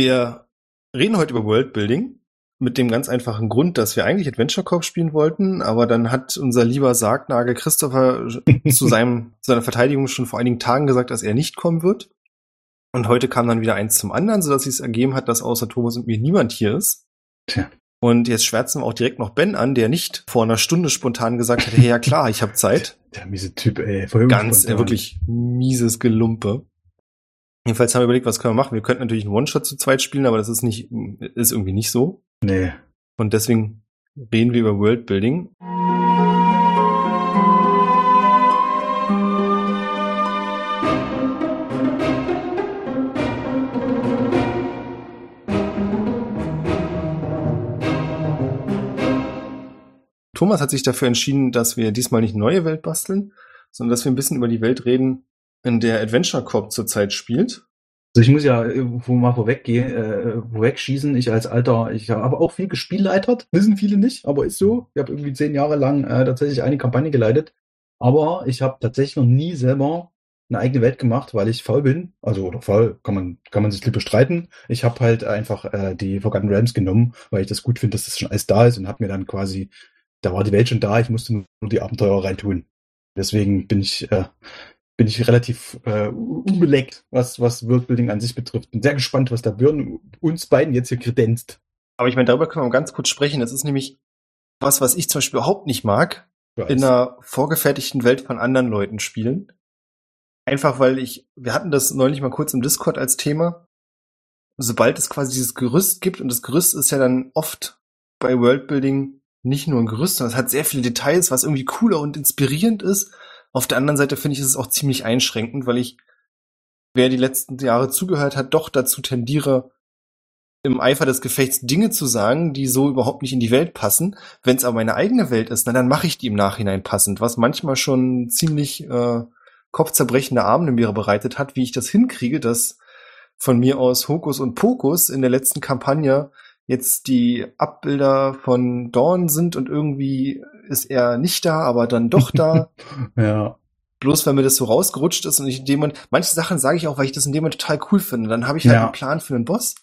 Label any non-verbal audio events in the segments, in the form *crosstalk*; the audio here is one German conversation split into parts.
Wir reden heute über Worldbuilding mit dem ganz einfachen Grund, dass wir eigentlich Adventure Corp spielen wollten, aber dann hat unser lieber Sargnagel Christopher *laughs* zu seinem, zu seiner Verteidigung schon vor einigen Tagen gesagt, dass er nicht kommen wird. Und heute kam dann wieder eins zum anderen, sodass sich es ergeben hat, dass außer Thomas und mir niemand hier ist. Tja. Und jetzt schwärzen wir auch direkt noch Ben an, der nicht vor einer Stunde spontan gesagt hat, hey, ja klar, ich habe *laughs* Zeit. Der miese Typ, ey. Voll Ganz, spontan. äh, wirklich mieses Gelumpe. Jedenfalls haben wir überlegt, was können wir machen. Wir könnten natürlich einen One-Shot zu zweit spielen, aber das ist nicht, ist irgendwie nicht so. Nee. Und deswegen reden wir über Worldbuilding. Thomas hat sich dafür entschieden, dass wir diesmal nicht neue Welt basteln, sondern dass wir ein bisschen über die Welt reden, in der Adventure Corp zurzeit spielt. Also ich muss ja äh, wo mal vorweggehen, äh, vorwegschießen. Ich als alter, ich habe auch viel gespielleitert, *laughs* wissen viele nicht, aber ist so. Ich habe irgendwie zehn Jahre lang äh, tatsächlich eine Kampagne geleitet. Aber ich habe tatsächlich noch nie selber eine eigene Welt gemacht, weil ich faul bin. Also oder faul kann man kann man sich lieber streiten. Ich habe halt einfach äh, die Forgotten Realms genommen, weil ich das gut finde, dass das schon alles da ist und habe mir dann quasi, da war die Welt schon da, ich musste nur die Abenteuer reintun. Deswegen bin ich äh, bin ich relativ äh, unbeleckt, was, was Worldbuilding an sich betrifft. Bin sehr gespannt, was da Björn uns beiden jetzt hier kredenzt. Aber ich meine, darüber können wir mal ganz kurz sprechen. Das ist nämlich was, was ich zum Beispiel überhaupt nicht mag, in einer vorgefertigten Welt von anderen Leuten spielen. Einfach weil ich, wir hatten das neulich mal kurz im Discord als Thema. Sobald es quasi dieses Gerüst gibt, und das Gerüst ist ja dann oft bei Worldbuilding nicht nur ein Gerüst, sondern es hat sehr viele Details, was irgendwie cooler und inspirierend ist. Auf der anderen Seite finde ich es auch ziemlich einschränkend, weil ich, wer die letzten Jahre zugehört hat, doch dazu tendiere, im Eifer des Gefechts Dinge zu sagen, die so überhaupt nicht in die Welt passen. Wenn es aber meine eigene Welt ist, na, dann mache ich die im Nachhinein passend, was manchmal schon ziemlich äh, kopfzerbrechende Abende mir bereitet hat, wie ich das hinkriege, dass von mir aus Hokus und Pokus in der letzten Kampagne jetzt die Abbilder von Dawn sind und irgendwie ist er nicht da, aber dann doch da. *laughs* ja. Bloß weil mir das so rausgerutscht ist und ich in dem Moment, manche Sachen sage ich auch, weil ich das in dem Moment total cool finde. Dann habe ich halt Ja. einen Plan für einen Boss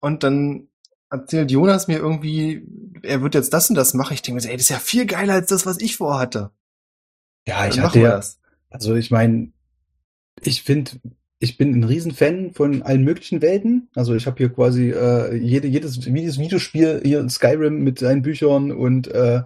und dann erzählt Jonas mir irgendwie, er wird jetzt das und das machen. Ich denke mir, ey, das ist ja viel geiler als das, was ich vorhatte. Ja, ich hatte ja, das. also ich meine, ich finde, ich bin ein Riesenfan von allen möglichen Welten. Also ich habe hier quasi äh, jede, jedes, jedes Videospiel hier in Skyrim mit seinen Büchern und äh,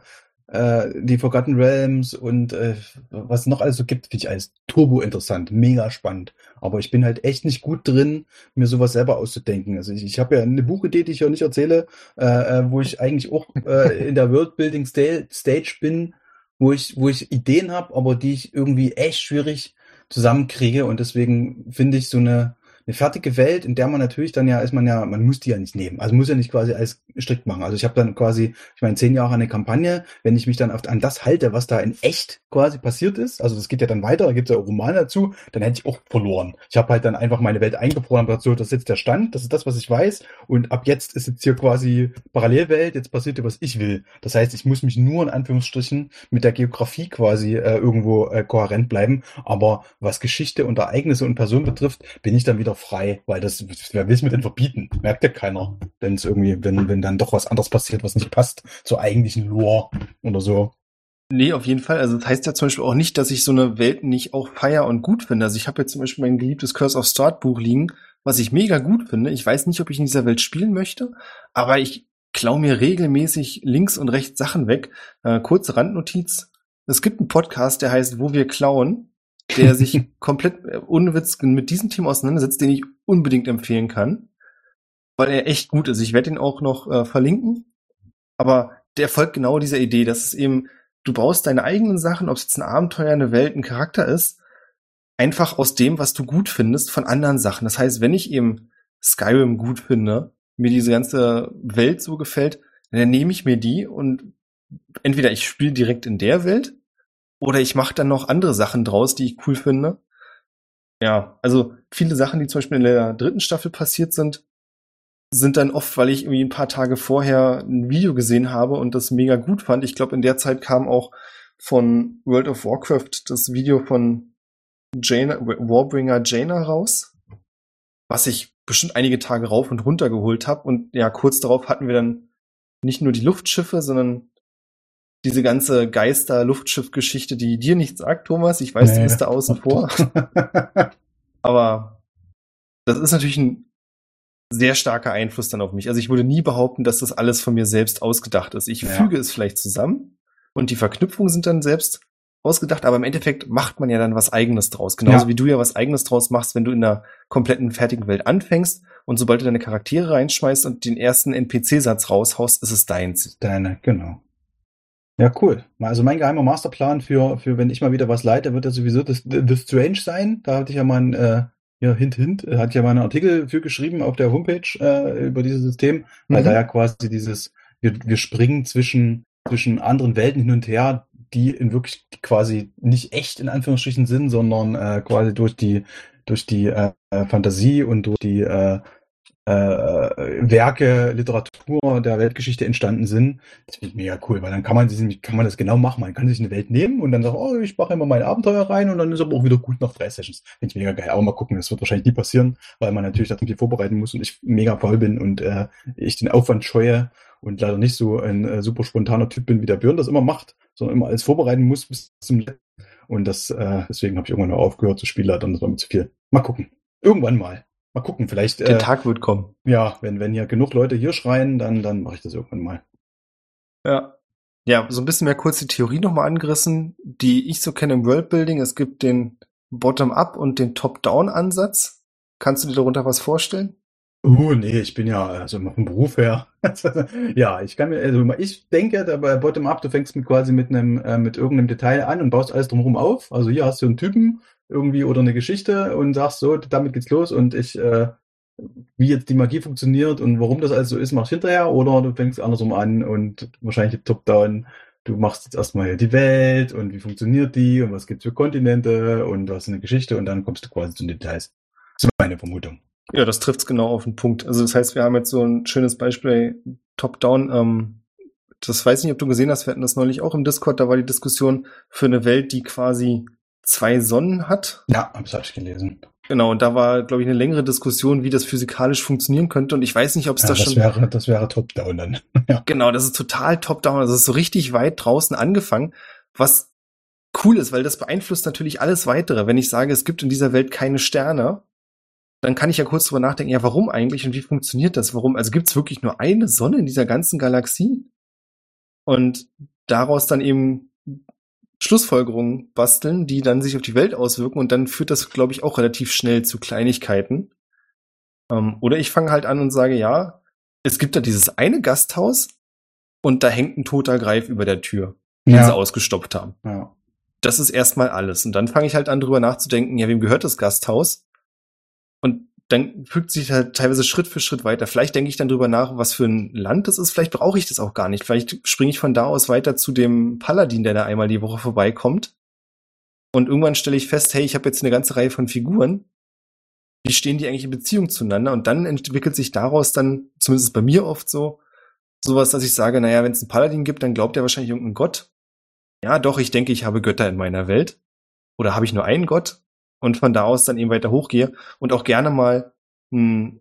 äh, die Forgotten Realms und äh, was noch alles so gibt, finde ich alles turbo interessant, mega spannend. Aber ich bin halt echt nicht gut drin, mir sowas selber auszudenken. Also ich, ich habe ja eine Buchidee, die ich ja nicht erzähle, äh, äh, wo ich eigentlich auch äh, in der Worldbuilding Sta- Stage bin, wo ich, wo ich Ideen habe, aber die ich irgendwie echt schwierig zusammenkriege. Und deswegen finde ich so eine, eine fertige Welt, in der man natürlich dann ja ist man ja, man muss die ja nicht nehmen. Also muss ja nicht quasi alles strikt machen. Also ich habe dann quasi, ich meine, zehn Jahre eine Kampagne, wenn ich mich dann auf, an das halte, was da in echt quasi passiert ist, also das geht ja dann weiter, da gibt es ja auch Romane dazu, dann hätte ich auch verloren. Ich habe halt dann einfach meine Welt eingefroren und so, das ist jetzt der Stand, das ist das, was ich weiß. Und ab jetzt ist jetzt hier quasi Parallelwelt, jetzt passiert hier, was ich will. Das heißt, ich muss mich nur in Anführungsstrichen mit der Geografie quasi äh, irgendwo äh, kohärent bleiben. Aber was Geschichte und Ereignisse und Personen betrifft, bin ich dann wieder frei, weil das, wer will es mir denn verbieten? Merkt ja keiner, wenn es irgendwie, wenn, wenn dann doch was anderes passiert, was nicht passt zur eigentlichen Lore oder so. Nee, auf jeden Fall. Also das heißt ja zum Beispiel auch nicht, dass ich so eine Welt nicht auch feier und gut finde. Also ich habe jetzt zum Beispiel mein geliebtes Curse of Start Buch liegen, was ich mega gut finde. Ich weiß nicht, ob ich in dieser Welt spielen möchte, aber ich klau mir regelmäßig links und rechts Sachen weg. Äh, kurze Randnotiz. Es gibt einen Podcast, der heißt Wo wir klauen, der sich *laughs* komplett äh, ohne Witz mit diesem Thema auseinandersetzt, den ich unbedingt empfehlen kann, weil er echt gut ist. Ich werde ihn auch noch äh, verlinken. Aber der folgt genau dieser Idee, dass es eben du baust deine eigenen Sachen, ob es jetzt ein Abenteuer, eine Welt, ein Charakter ist, einfach aus dem, was du gut findest, von anderen Sachen. Das heißt, wenn ich eben Skyrim gut finde, mir diese ganze Welt so gefällt, dann nehme ich mir die und entweder ich spiele direkt in der Welt oder ich mache dann noch andere Sachen draus, die ich cool finde. Ja, also viele Sachen, die zum Beispiel in der dritten Staffel passiert sind, sind dann oft, weil ich irgendwie ein paar Tage vorher ein Video gesehen habe und das mega gut fand. Ich glaube, in der Zeit kam auch von World of Warcraft das Video von Jaina, Warbringer Jaina raus. was ich bestimmt einige Tage rauf und runter geholt habe. Und ja, kurz darauf hatten wir dann nicht nur die Luftschiffe, sondern diese ganze Geister-Luftschiff-Geschichte, die dir nichts sagt, Thomas. Ich weiß, nee. du bist da außen vor. *laughs* Aber das ist natürlich ein sehr starker Einfluss dann auf mich. Also ich würde nie behaupten, dass das alles von mir selbst ausgedacht ist. Ich ja. füge es vielleicht zusammen und die Verknüpfungen sind dann selbst ausgedacht, aber im Endeffekt macht man ja dann was eigenes draus. Genauso ja. wie du ja was eigenes draus machst, wenn du in einer kompletten fertigen Welt anfängst und sobald du deine Charaktere reinschmeißt und den ersten NPC-Satz raushaust, ist es deins. Deine, genau. Ja, cool. Also mein geheimer Masterplan für, für wenn ich mal wieder was leite, wird ja sowieso das, The Strange sein. Da hatte ich ja mal ein, äh, ja, hint, hint, hat ja mal einen Artikel für geschrieben auf der Homepage äh, über dieses System, weil mhm. da ja quasi dieses, wir, wir springen zwischen, zwischen anderen Welten hin und her, die in wirklich quasi nicht echt in Anführungsstrichen sind, sondern äh, quasi durch die durch die äh, Fantasie und durch die äh, äh, Werke, Literatur der Weltgeschichte entstanden sind. Das finde ich mega cool, weil dann kann man, kann man das genau machen. Man kann sich eine Welt nehmen und dann sagen, oh, ich mache immer mein Abenteuer rein und dann ist aber auch wieder gut nach drei Sessions. Finde ich mega geil. Aber mal gucken, das wird wahrscheinlich nie passieren, weil man natürlich da viel vorbereiten muss und ich mega voll bin und äh, ich den Aufwand scheue und leider nicht so ein äh, super spontaner Typ bin, wie der Björn das immer macht, sondern immer alles vorbereiten muss bis zum letzten. Und das, äh, deswegen habe ich irgendwann noch aufgehört zu Spielleitern, das war zu viel. Mal gucken. Irgendwann mal. Mal gucken, vielleicht. Der äh, Tag wird kommen. Ja, wenn, wenn hier genug Leute hier schreien, dann, dann mache ich das irgendwann mal. Ja. Ja, so ein bisschen mehr kurz die Theorie nochmal angerissen, die ich so kenne im Worldbuilding. Es gibt den Bottom-up und den Top-down-Ansatz. Kannst du dir darunter was vorstellen? Oh, nee, ich bin ja also vom Beruf her. *laughs* ja, ich kann mir, also ich denke, bei Bottom-up, du fängst mit quasi mit einem, äh, mit irgendeinem Detail an und baust alles drumherum auf. Also hier hast du einen Typen irgendwie oder eine Geschichte und sagst so, damit geht's los und ich, äh, wie jetzt die Magie funktioniert und warum das alles so ist, machst hinterher oder du fängst andersrum an und wahrscheinlich top-down. Du machst jetzt erstmal die Welt und wie funktioniert die und was gibt's für Kontinente und du hast eine Geschichte und dann kommst du quasi zu den Details. Das ist meine Vermutung. Ja, das trifft's genau auf den Punkt. Also das heißt, wir haben jetzt so ein schönes Beispiel Top-Down. Ähm, das weiß ich nicht, ob du gesehen hast. Wir hatten das neulich auch im Discord. Da war die Diskussion für eine Welt, die quasi zwei Sonnen hat. Ja, hatte ich gelesen. Genau, und da war, glaube ich, eine längere Diskussion, wie das physikalisch funktionieren könnte. Und ich weiß nicht, ob es ja, da das schon. Wäre, das wäre top-down dann. *laughs* ja. Genau, das ist total top-down. Das ist so richtig weit draußen angefangen, was cool ist, weil das beeinflusst natürlich alles weitere. Wenn ich sage, es gibt in dieser Welt keine Sterne, dann kann ich ja kurz drüber nachdenken, ja, warum eigentlich und wie funktioniert das? Warum? Also gibt es wirklich nur eine Sonne in dieser ganzen Galaxie? Und daraus dann eben Schlussfolgerungen basteln, die dann sich auf die Welt auswirken und dann führt das, glaube ich, auch relativ schnell zu Kleinigkeiten. Ähm, oder ich fange halt an und sage, ja, es gibt da dieses eine Gasthaus und da hängt ein toter Greif über der Tür, den ja. sie ausgestoppt haben. Ja. Das ist erstmal alles. Und dann fange ich halt an, drüber nachzudenken, ja, wem gehört das Gasthaus? Dann fügt sich halt teilweise Schritt für Schritt weiter. Vielleicht denke ich dann drüber nach, was für ein Land das ist. Vielleicht brauche ich das auch gar nicht. Vielleicht springe ich von da aus weiter zu dem Paladin, der da einmal die Woche vorbeikommt. Und irgendwann stelle ich fest, hey, ich habe jetzt eine ganze Reihe von Figuren. Wie stehen die eigentlich in Beziehung zueinander? Und dann entwickelt sich daraus dann, zumindest bei mir oft so, sowas, dass ich sage, naja, wenn es einen Paladin gibt, dann glaubt er wahrscheinlich irgendeinen Gott. Ja, doch, ich denke, ich habe Götter in meiner Welt. Oder habe ich nur einen Gott? Und von da aus dann eben weiter hochgehe und auch gerne mal einen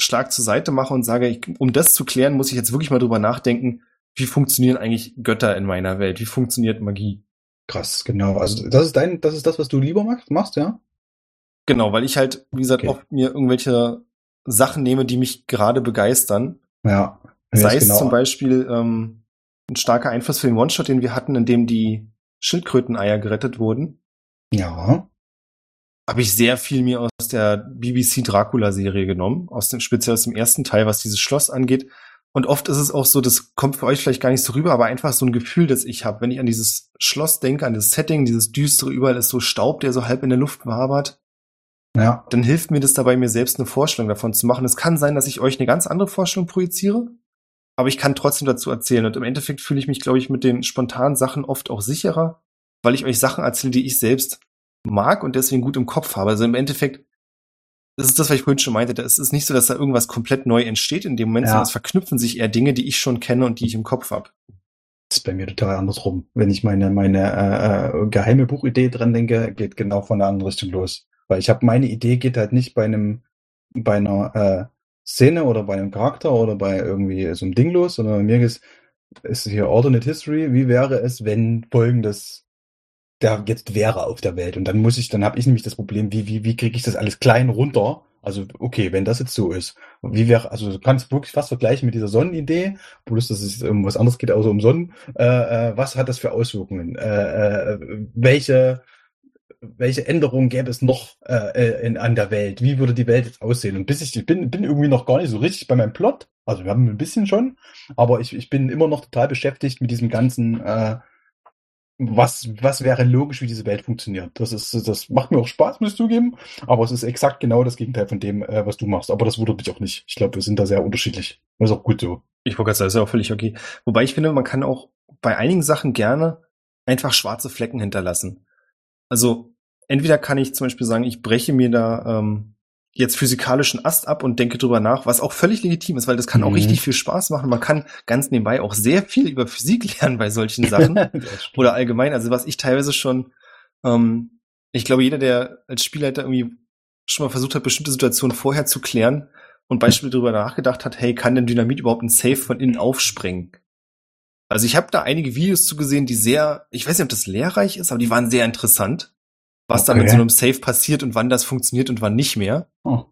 Schlag zur Seite mache und sage, ich, um das zu klären, muss ich jetzt wirklich mal drüber nachdenken, wie funktionieren eigentlich Götter in meiner Welt? Wie funktioniert Magie? Krass, genau. Also das ist dein, das ist das, was du lieber machst, machst ja? Genau, weil ich halt, wie gesagt, okay. oft mir irgendwelche Sachen nehme, die mich gerade begeistern. Ja. Sei es genau. zum Beispiel ähm, ein starker Einfluss für den One-Shot, den wir hatten, in dem die Schildkröteneier gerettet wurden. Ja habe ich sehr viel mir aus der BBC Dracula-Serie genommen, aus dem, speziell aus dem ersten Teil, was dieses Schloss angeht. Und oft ist es auch so, das kommt für euch vielleicht gar nicht so rüber, aber einfach so ein Gefühl, das ich habe, wenn ich an dieses Schloss denke, an das Setting, dieses düstere, überall ist so Staub, der so halb in der Luft wabert. Ja. Dann hilft mir das dabei, mir selbst eine Vorstellung davon zu machen. Es kann sein, dass ich euch eine ganz andere Vorstellung projiziere, aber ich kann trotzdem dazu erzählen. Und im Endeffekt fühle ich mich, glaube ich, mit den spontanen Sachen oft auch sicherer, weil ich euch Sachen erzähle, die ich selbst mag und deswegen gut im Kopf habe. Also im Endeffekt, das ist das, was ich vorhin schon meinte. Es ist nicht so, dass da irgendwas komplett neu entsteht in dem Moment, ja. sondern es verknüpfen sich eher Dinge, die ich schon kenne und die ich im Kopf habe. Das ist bei mir total andersrum. Wenn ich meine, meine äh, äh, geheime Buchidee dran denke, geht genau von der anderen Richtung los. Weil ich habe meine Idee geht halt nicht bei einem bei einer äh, Szene oder bei einem Charakter oder bei irgendwie so einem Ding los, sondern bei mir ist, ist hier Alternate History. Wie wäre es, wenn folgendes der jetzt wäre auf der Welt? Und dann muss ich, dann habe ich nämlich das Problem, wie, wie, wie kriege ich das alles klein runter? Also, okay, wenn das jetzt so ist, wie wäre, also du kannst wirklich fast vergleichen mit dieser Sonnenidee, bloß dass es um was anderes geht, außer um Sonnen. Äh, äh, was hat das für Auswirkungen? Äh, äh, welche welche Änderungen gäbe es noch äh, in, an der Welt? Wie würde die Welt jetzt aussehen? Und bis ich, ich bin, bin irgendwie noch gar nicht so richtig bei meinem Plot. Also wir haben ein bisschen schon, aber ich, ich bin immer noch total beschäftigt mit diesem ganzen, äh, was, was wäre logisch, wie diese Welt funktioniert. Das ist, das macht mir auch Spaß, muss ich zugeben, aber es ist exakt genau das Gegenteil von dem, äh, was du machst. Aber das wundert mich auch nicht. Ich glaube, wir sind da sehr unterschiedlich. Das ist auch gut so. Ich wollte gerade sagen, das ist ja auch völlig okay. Wobei ich finde, man kann auch bei einigen Sachen gerne einfach schwarze Flecken hinterlassen. Also entweder kann ich zum Beispiel sagen, ich breche mir da ähm, jetzt physikalischen Ast ab und denke drüber nach, was auch völlig legitim ist, weil das kann mhm. auch richtig viel Spaß machen. Man kann ganz nebenbei auch sehr viel über Physik *laughs* lernen bei solchen Sachen *laughs* oder allgemein. Also was ich teilweise schon, ähm, ich glaube, jeder, der als Spielleiter irgendwie schon mal versucht hat, bestimmte Situationen vorher zu klären und Beispiele darüber nachgedacht hat, hey, kann denn Dynamit überhaupt ein Safe von innen aufsprengen? Also ich habe da einige Videos zu gesehen, die sehr, ich weiß nicht, ob das lehrreich ist, aber die waren sehr interessant was okay. da mit so einem Safe passiert und wann das funktioniert und wann nicht mehr. Oh.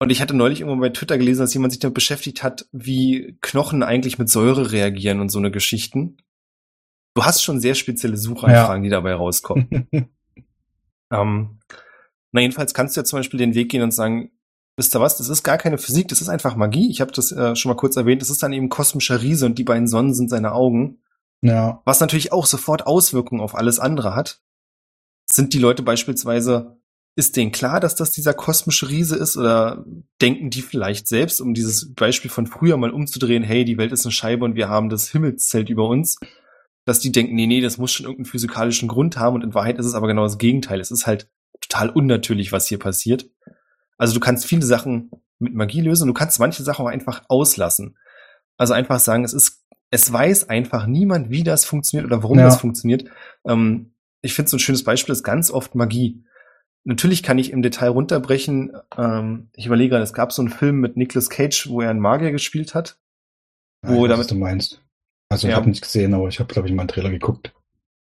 Und ich hatte neulich irgendwo bei Twitter gelesen, dass jemand sich damit beschäftigt hat, wie Knochen eigentlich mit Säure reagieren und so eine Geschichten. Du hast schon sehr spezielle Suchanfragen, ja. die dabei rauskommen. *laughs* ähm, na, jedenfalls kannst du ja zum Beispiel den Weg gehen und sagen, wisst ihr was, das ist gar keine Physik, das ist einfach Magie. Ich habe das äh, schon mal kurz erwähnt, das ist dann eben kosmischer Riese und die beiden Sonnen sind seine Augen. Ja. Was natürlich auch sofort Auswirkungen auf alles andere hat. Sind die Leute beispielsweise, ist denen klar, dass das dieser kosmische Riese ist oder denken die vielleicht selbst, um dieses Beispiel von früher mal umzudrehen, hey, die Welt ist eine Scheibe und wir haben das Himmelszelt über uns, dass die denken, nee, nee, das muss schon irgendeinen physikalischen Grund haben und in Wahrheit ist es aber genau das Gegenteil. Es ist halt total unnatürlich, was hier passiert. Also du kannst viele Sachen mit Magie lösen und du kannst manche Sachen auch einfach auslassen. Also einfach sagen, es ist, es weiß einfach niemand, wie das funktioniert oder warum ja. das funktioniert. Ähm, ich finde so ein schönes Beispiel ist ganz oft Magie. Natürlich kann ich im Detail runterbrechen. Ähm, ich überlege gerade, es gab so einen Film mit Nicolas Cage, wo er einen Magier gespielt hat. Wo ja, damit, was du meinst. Also ich ja. habe nicht gesehen, aber ich habe, glaube ich, mal einen Trailer geguckt.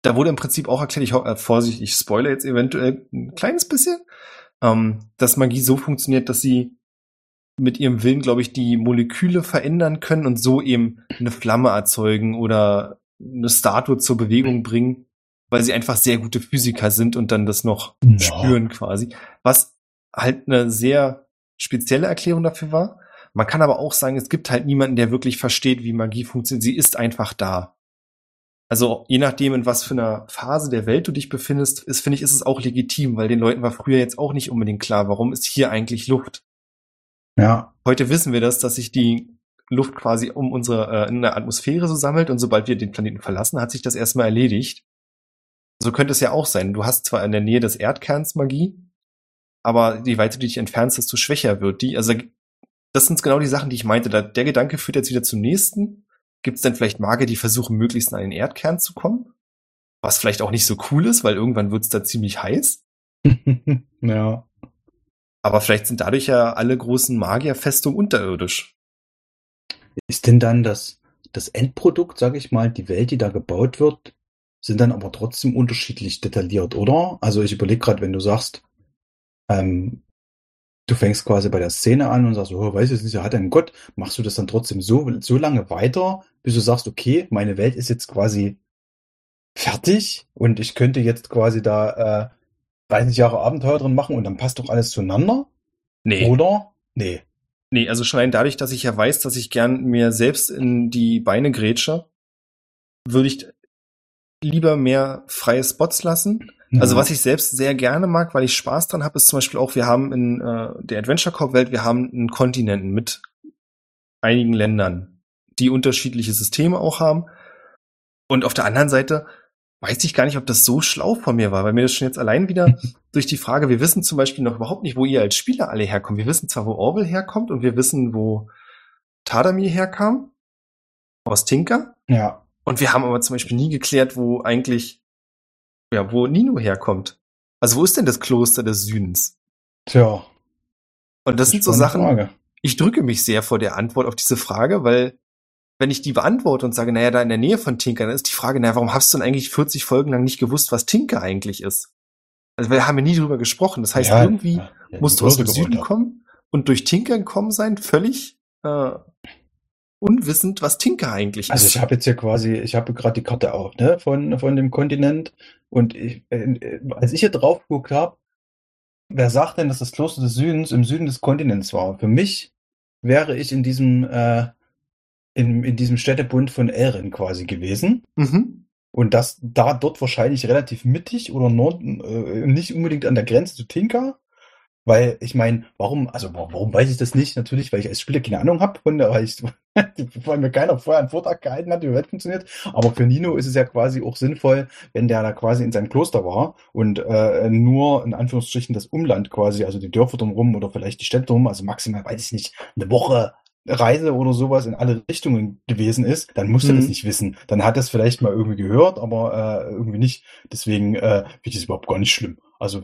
Da wurde im Prinzip auch erklärt, ich äh, Vorsicht, ich spoilere jetzt eventuell ein kleines bisschen, ähm, dass Magie so funktioniert, dass sie mit ihrem Willen, glaube ich, die Moleküle verändern können und so eben eine Flamme erzeugen oder eine Statue zur Bewegung bringen weil sie einfach sehr gute Physiker sind und dann das noch ja. spüren quasi. Was halt eine sehr spezielle Erklärung dafür war. Man kann aber auch sagen, es gibt halt niemanden, der wirklich versteht, wie Magie funktioniert. Sie ist einfach da. Also je nachdem, in was für einer Phase der Welt du dich befindest, ist, finde ich, ist es auch legitim, weil den Leuten war früher jetzt auch nicht unbedingt klar, warum ist hier eigentlich Luft. Ja. Heute wissen wir das, dass sich die Luft quasi um unsere äh, in der Atmosphäre so sammelt und sobald wir den Planeten verlassen, hat sich das erstmal erledigt. So könnte es ja auch sein. Du hast zwar in der Nähe des Erdkerns Magie, aber je weiter du dich entfernst, desto schwächer wird die. Also das sind genau die Sachen, die ich meinte. Der Gedanke führt jetzt wieder zum nächsten. Gibt es denn vielleicht Magier, die versuchen, möglichst an den Erdkern zu kommen? Was vielleicht auch nicht so cool ist, weil irgendwann wird es da ziemlich heiß. *laughs* ja. Aber vielleicht sind dadurch ja alle großen Magierfestungen unterirdisch. Ist denn dann das, das Endprodukt, sag ich mal, die Welt, die da gebaut wird, sind dann aber trotzdem unterschiedlich detailliert, oder? Also ich überlege gerade, wenn du sagst, ähm, du fängst quasi bei der Szene an und sagst, oh, weiß ich nicht, hat ein Gott, machst du das dann trotzdem so, so lange weiter, bis du sagst, okay, meine Welt ist jetzt quasi fertig und ich könnte jetzt quasi da äh, 30 Jahre Abenteuer drin machen und dann passt doch alles zueinander? Nee. Oder? Nee. Nee, also schon allein dadurch, dass ich ja weiß, dass ich gern mir selbst in die Beine grätsche, würde ich lieber mehr freie Spots lassen. Ja. Also was ich selbst sehr gerne mag, weil ich Spaß dran habe, ist zum Beispiel auch, wir haben in äh, der Adventure Corp Welt, wir haben einen Kontinenten mit einigen Ländern, die unterschiedliche Systeme auch haben. Und auf der anderen Seite weiß ich gar nicht, ob das so schlau von mir war, weil mir das schon jetzt allein wieder *laughs* durch die Frage, wir wissen zum Beispiel noch überhaupt nicht, wo ihr als Spieler alle herkommt. Wir wissen zwar, wo Orwell herkommt und wir wissen, wo Tadamir herkam, aus Tinker. Ja. Und wir haben aber zum Beispiel nie geklärt, wo eigentlich, ja, wo Nino herkommt. Also wo ist denn das Kloster des Südens? Tja. Und das sind so Sachen, Frage. ich drücke mich sehr vor der Antwort auf diese Frage, weil wenn ich die beantworte und sage, naja, da in der Nähe von Tinker, dann ist die Frage, naja, warum hast du denn eigentlich 40 Folgen lang nicht gewusst, was Tinker eigentlich ist? Also wir haben ja nie drüber gesprochen. Das heißt, ja, irgendwie ja, musst du aus dem Süden kommen und durch Tinker gekommen sein, völlig äh, unwissend, was Tinker eigentlich also ist. Also ich habe jetzt hier quasi, ich habe gerade die Karte auch, ne, von, von dem Kontinent. Und ich, äh, als ich hier drauf geguckt habe, wer sagt denn, dass das Kloster des Südens im Süden des Kontinents war? Für mich wäre ich in diesem äh, in, in diesem Städtebund von Elren quasi gewesen. Mhm. Und das da dort wahrscheinlich relativ mittig oder Norden, äh, nicht unbedingt an der Grenze zu Tinka. Weil ich meine, warum, also warum weiß ich das nicht? Natürlich, weil ich als Spieler keine Ahnung habe, weil, ich, *laughs* weil mir keiner vorher einen Vortrag gehalten hat, wie Welt funktioniert. Aber für Nino ist es ja quasi auch sinnvoll, wenn der da quasi in seinem Kloster war und äh, nur in Anführungsstrichen das Umland quasi, also die Dörfer drumherum oder vielleicht die Städte drumherum, also maximal, weiß ich nicht, eine Woche Reise oder sowas in alle Richtungen gewesen ist, dann musst du mhm. das nicht wissen. Dann hat das vielleicht mal irgendwie gehört, aber äh, irgendwie nicht. Deswegen äh, finde ich das überhaupt gar nicht schlimm. Also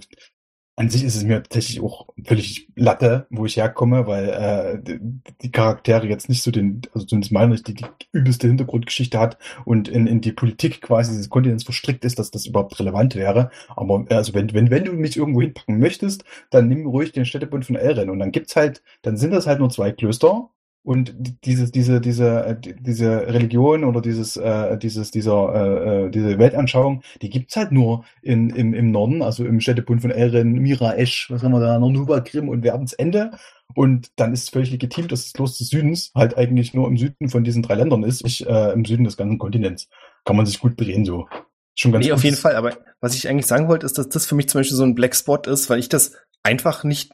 an sich ist es mir tatsächlich auch völlig Latte, wo ich herkomme, weil äh, die, die Charaktere jetzt nicht so den, also zumindest meine ich, die, die übelste Hintergrundgeschichte hat und in, in die Politik quasi des Kontinents verstrickt ist, dass das überhaupt relevant wäre. Aber äh, also wenn, wenn, wenn du mich irgendwo hinpacken möchtest, dann nimm ruhig den Städtebund von Elren und dann gibt's halt, dann sind das halt nur zwei Klöster und dieses, diese, diese, äh, diese Religion oder dieses, äh, dieses, dieser, äh, äh, diese Weltanschauung, die gibt's halt nur in, im, im Norden, also im Städtebund von Elren, Mira, Esch, was haben wir da, Nornuba, Krim und Werdensende. Und dann ist es völlig legitim, dass das Kloster des Südens halt eigentlich nur im Süden von diesen drei Ländern ist, nicht äh, im Süden des ganzen Kontinents. Kann man sich gut drehen so. Schon ganz nee, auf jeden Fall. Aber was ich eigentlich sagen wollte, ist, dass das für mich zum Beispiel so ein Black Spot ist, weil ich das einfach nicht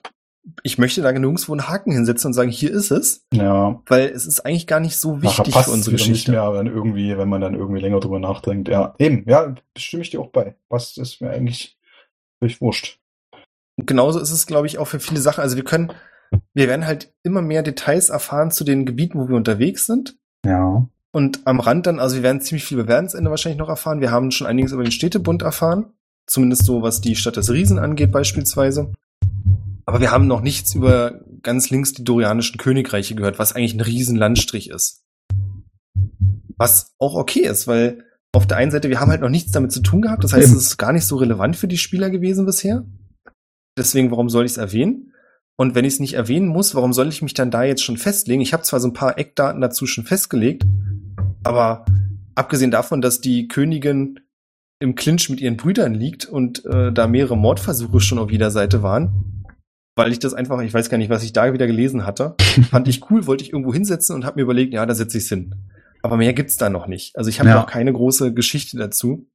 ich möchte da nirgendwo einen Haken hinsetzen und sagen, hier ist es. Ja. Weil es ist eigentlich gar nicht so wichtig für unsere Geschichte. nicht mehr, wenn irgendwie, wenn man dann irgendwie länger drüber nachdenkt. Ja, eben, ja, stimme ich dir auch bei. Was ist mir eigentlich völlig wurscht. Und genauso ist es, glaube ich, auch für viele Sachen. Also wir können, wir werden halt immer mehr Details erfahren zu den Gebieten, wo wir unterwegs sind. Ja. Und am Rand dann, also wir werden ziemlich viel über Werdensende wahrscheinlich noch erfahren. Wir haben schon einiges über den Städtebund erfahren. Zumindest so, was die Stadt des Riesen angeht, beispielsweise. Aber wir haben noch nichts über ganz links die Dorianischen Königreiche gehört, was eigentlich ein riesen Landstrich ist. Was auch okay ist, weil auf der einen Seite, wir haben halt noch nichts damit zu tun gehabt. Das heißt, es ist gar nicht so relevant für die Spieler gewesen bisher. Deswegen, warum soll ich es erwähnen? Und wenn ich es nicht erwähnen muss, warum soll ich mich dann da jetzt schon festlegen? Ich habe zwar so ein paar Eckdaten dazu schon festgelegt, aber abgesehen davon, dass die Königin im Clinch mit ihren Brüdern liegt und äh, da mehrere Mordversuche schon auf jeder Seite waren, weil ich das einfach, ich weiß gar nicht, was ich da wieder gelesen hatte, *laughs* fand ich cool, wollte ich irgendwo hinsetzen und habe mir überlegt, ja, da setze ich's hin. Aber mehr gibt's da noch nicht. Also ich habe ja. noch keine große Geschichte dazu.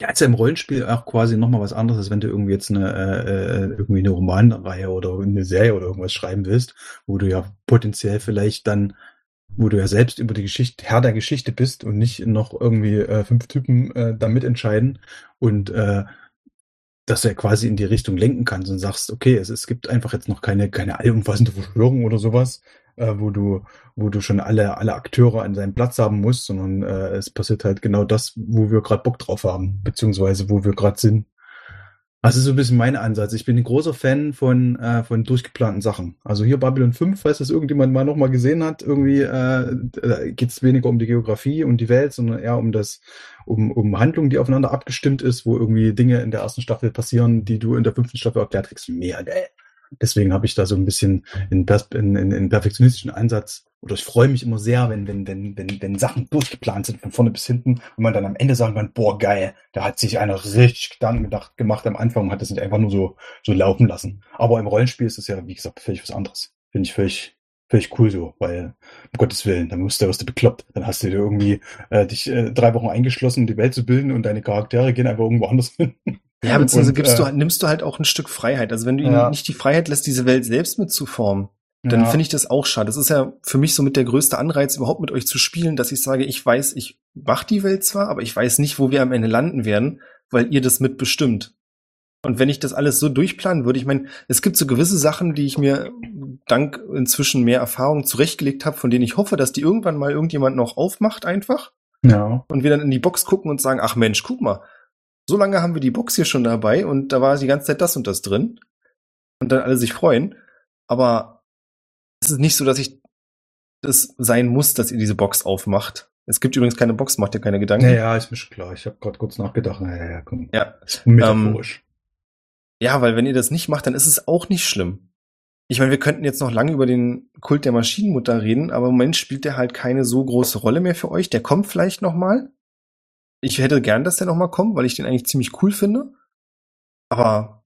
Ja, ist ja im Rollenspiel auch quasi nochmal was anderes, als wenn du irgendwie jetzt eine äh, äh, irgendwie eine Romanreihe oder eine Serie oder irgendwas schreiben willst, wo du ja potenziell vielleicht dann, wo du ja selbst über die Geschichte, Herr der Geschichte bist und nicht noch irgendwie äh, fünf Typen äh, da mitentscheiden und äh, dass ja quasi in die Richtung lenken kannst und sagst, okay, es, es gibt einfach jetzt noch keine, keine allumfassende Verschwörung oder sowas, äh, wo du, wo du schon alle, alle Akteure an seinem Platz haben musst, sondern äh, es passiert halt genau das, wo wir gerade Bock drauf haben, beziehungsweise wo wir gerade sind. Also so ein bisschen mein Ansatz. Ich bin ein großer Fan von, äh, von durchgeplanten Sachen. Also hier Babylon 5, falls das irgendjemand mal nochmal gesehen hat, irgendwie äh, geht es weniger um die Geografie und die Welt, sondern eher um das, um, um Handlungen, die aufeinander abgestimmt ist, wo irgendwie Dinge in der ersten Staffel passieren, die du in der fünften Staffel erklärt kriegst. Mehr, ne? Deswegen habe ich da so ein bisschen in, in, in, in perfektionistischen Ansatz oder ich freue mich immer sehr, wenn, wenn, wenn, wenn, wenn Sachen durchgeplant sind, von vorne bis hinten, und man dann am Ende sagen kann, boah, geil, da hat sich einer richtig Gedanken gedacht, gemacht am Anfang und hat das nicht einfach nur so, so laufen lassen. Aber im Rollenspiel ist es ja, wie gesagt, völlig was anderes. Finde ich völlig, völlig cool so, weil, um Gottes Willen, dann musst du, wirst du bekloppt. Dann hast du dir irgendwie äh, dich äh, drei Wochen eingeschlossen, die Welt zu bilden und deine Charaktere gehen einfach irgendwo anders hin. Ja, beziehungsweise gibst äh, du, nimmst du halt auch ein Stück Freiheit. Also wenn du ihnen ja. nicht die Freiheit lässt, diese Welt selbst mitzuformen, dann ja. finde ich das auch schade. Das ist ja für mich so mit der größte Anreiz, überhaupt mit euch zu spielen, dass ich sage, ich weiß, ich mach die Welt zwar, aber ich weiß nicht, wo wir am Ende landen werden, weil ihr das mitbestimmt. Und wenn ich das alles so durchplanen würde, ich meine, es gibt so gewisse Sachen, die ich mir dank inzwischen mehr Erfahrung zurechtgelegt habe, von denen ich hoffe, dass die irgendwann mal irgendjemand noch aufmacht einfach. Ja. Und wir dann in die Box gucken und sagen, ach Mensch, guck mal, so lange haben wir die Box hier schon dabei und da war die ganze Zeit das und das drin. Und dann alle sich freuen. aber es ist nicht so, dass ich das sein muss, dass ihr diese Box aufmacht. Es gibt übrigens keine Box, macht ihr keine Gedanken. Ja, ja, ist mir schon klar. Ich habe gerade kurz nachgedacht. Ja, ja, komm. Ja, Metaphorisch. ja, weil wenn ihr das nicht macht, dann ist es auch nicht schlimm. Ich meine, wir könnten jetzt noch lange über den Kult der Maschinenmutter reden, aber im Moment spielt der halt keine so große Rolle mehr für euch. Der kommt vielleicht noch mal. Ich hätte gern, dass der noch mal kommt, weil ich den eigentlich ziemlich cool finde. Aber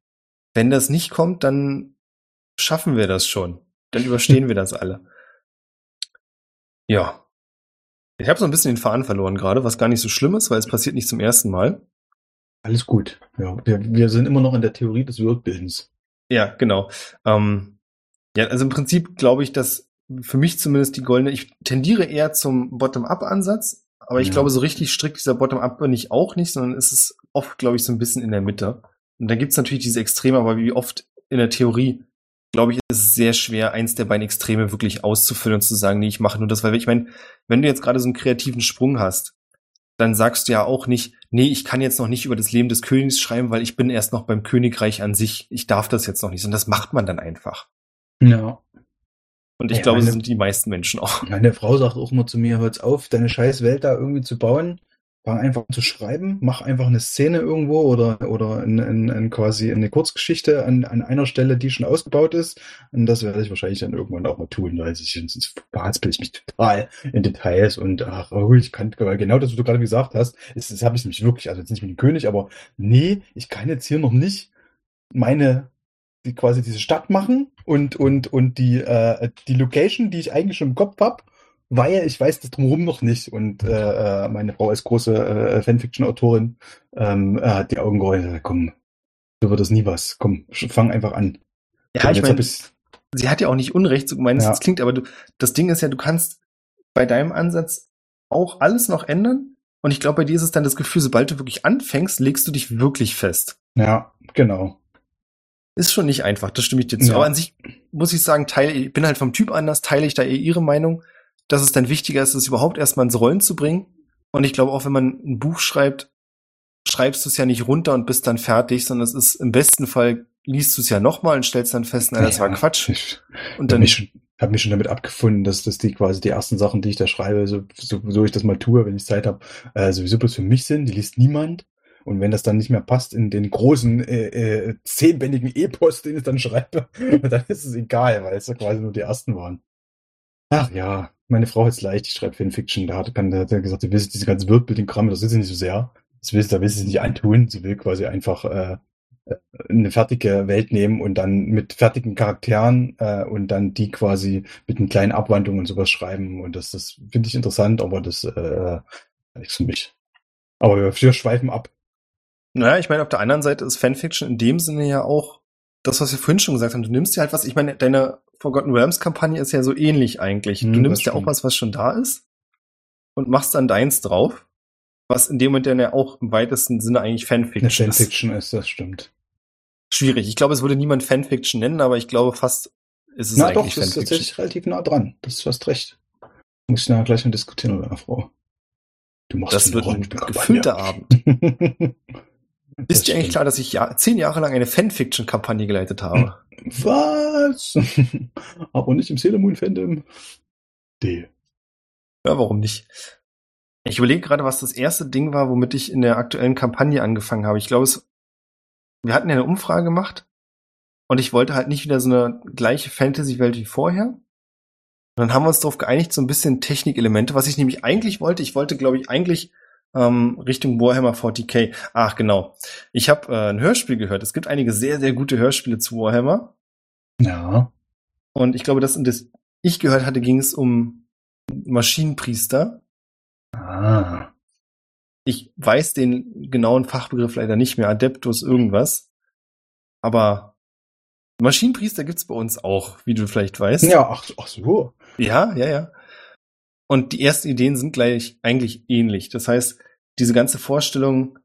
wenn das nicht kommt, dann schaffen wir das schon. Dann *laughs* überstehen wir das alle. Ja. Ich habe so ein bisschen den Faden verloren gerade, was gar nicht so schlimm ist, weil es passiert nicht zum ersten Mal. Alles gut. Ja, wir, wir sind immer noch in der Theorie des Wirkbildens. Ja, genau. Ähm, ja, also im Prinzip glaube ich, dass für mich zumindest die goldene, ich tendiere eher zum Bottom-up-Ansatz, aber ich Ja. glaube, so richtig strikt dieser Bottom-up bin ich auch nicht, sondern es ist oft, glaube ich, so ein bisschen in der Mitte. Und dann gibt's natürlich diese Extreme, aber wie oft in der Theorie, glaube ich, ist es sehr schwer, eins der beiden Extreme wirklich auszufüllen und zu sagen, nee, ich mache nur das, weil ich meine, wenn du jetzt gerade so einen kreativen Sprung hast, dann sagst du ja auch nicht, nee, ich kann jetzt noch nicht über das Leben des Königs schreiben, weil ich bin erst noch beim Königreich an sich. Ich darf das jetzt noch nicht. Und das macht man dann einfach. Ja. Und ich Ja, glaube, meine- sind die meisten Menschen auch. *laughs* Meine Frau sagt auch immer zu mir, hör's auf, deine scheiß Welt da irgendwie zu bauen. Fang einfach zu schreiben, mach einfach eine Szene irgendwo oder, oder in, in, in quasi eine Kurzgeschichte an, an einer Stelle, die schon ausgebaut ist. Und das werde ich wahrscheinlich dann irgendwann auch mal tun, weil ich, sonst verhaspel ich mich total in Details und ach, oh, ich kann, genau das, was du gerade gesagt hast, ist, das habe ich nämlich wirklich, also jetzt nicht mit dem König, aber nee, ich kann jetzt hier noch nicht meine die quasi diese Stadt machen und und und die äh, die Location, die ich eigentlich schon im Kopf hab, weil ich weiß das drumherum noch nicht und äh, äh, meine Frau ist große äh, Fanfiction-Autorin, ähm, äh, hat die Augen gerollt, komm, so wird das nie was, komm, fang einfach an. Ja, ich meine, sie hat ja auch nicht Unrecht, so gemeint es Ja. klingt, aber du, das Ding ist ja, du kannst bei deinem Ansatz auch alles noch ändern. Und ich glaube, bei dir ist es dann das Gefühl, sobald du wirklich anfängst, legst du dich wirklich fest. ja, genau. Ist schon nicht einfach, das stimme ich dir zu. Ja. Aber an sich muss ich sagen, teile, ich bin halt vom Typ anders, teile ich da eher ihre Meinung, dass es dann wichtiger ist, es überhaupt erstmal ins Rollen zu bringen. Und ich glaube auch, wenn man ein Buch schreibt, schreibst du es ja nicht runter und bist dann fertig, sondern es ist im besten Fall liest du es ja nochmal und stellst dann fest, na, das war Quatsch. Ich Und habe dann mich, schon- hab mich schon damit abgefunden, dass das die quasi die ersten Sachen, die ich da schreibe, so, so, so ich das mal tue, wenn ich Zeit habe, äh, sowieso bloß für mich sind. Die liest niemand. Und wenn das dann nicht mehr passt in den großen äh, äh, zehnbändigen Epos, den ich dann schreibe, *laughs* dann ist es egal, weil es ja quasi nur die ersten waren. Ach ja, meine Frau hat's leicht, die schreibt Fanfiction, da hat, kann, da hat er gesagt, sie will sich diese ganze Wordbuilding-Kram, das will sie nicht so sehr. Das will, da will sie nicht antun. Sie will quasi einfach äh, eine fertige Welt nehmen und dann mit fertigen Charakteren äh, und dann die quasi mit einer kleinen Abwandlung und sowas schreiben. Und das, das finde ich interessant, aber das äh, nichts für mich. Aber wir schweifen ab. Naja, ich meine, auf der anderen Seite ist Fanfiction in dem Sinne ja auch das, was wir vorhin schon gesagt haben. Du nimmst dir halt was, ich meine, deine Forgotten Realms Kampagne ist ja so ähnlich eigentlich. Hm, du nimmst ja auch was, was schon da ist und machst dann deins drauf, was in dem Moment dann ja auch im weitesten Sinne eigentlich Fanfiction, Eine Fanfiction ist, das stimmt. ist. Schwierig. Ich glaube, es würde niemand Fanfiction nennen, aber ich glaube fast ist es Na doch, eigentlich das ist Fanfiction. tatsächlich relativ nah dran. Das ist fast recht. Muss ich nachher gleich mal diskutieren mit meiner Frau. Du machst Das wird ein gefüllter Abend. *laughs* Das *laughs* Ist dir eigentlich klar, dass ich ja, zehn Jahre lang eine Fanfiction-Kampagne geleitet habe? Was? *laughs* Aber nicht im Sailor Moon Fandom. D. Ja, warum nicht? Ich überlege gerade, was das erste Ding war, womit ich in der aktuellen Kampagne angefangen habe. Ich glaube, es, wir hatten ja eine Umfrage gemacht und ich wollte halt nicht wieder so eine gleiche Fantasy-Welt wie vorher. Und dann haben wir uns darauf geeinigt, so ein bisschen Technikelemente, was ich nämlich eigentlich wollte. Ich wollte, glaube ich, eigentlich ähm, Richtung Warhammer 40k. Ach, genau. Ich habe äh, ein Hörspiel gehört. Es gibt einige sehr, sehr gute Hörspiele zu Warhammer. Ja. Und ich glaube, das, das ich gehört hatte, ging es um Maschinenpriester. Ah. Ich weiß den genauen Fachbegriff leider nicht mehr, Adeptus irgendwas. Aber Maschinenpriester gibt's bei uns auch, wie du vielleicht weißt. Ja, ach, ach so. Ja, ja, ja. Und die ersten Ideen sind gleich eigentlich ähnlich. Das heißt, diese ganze Vorstellung,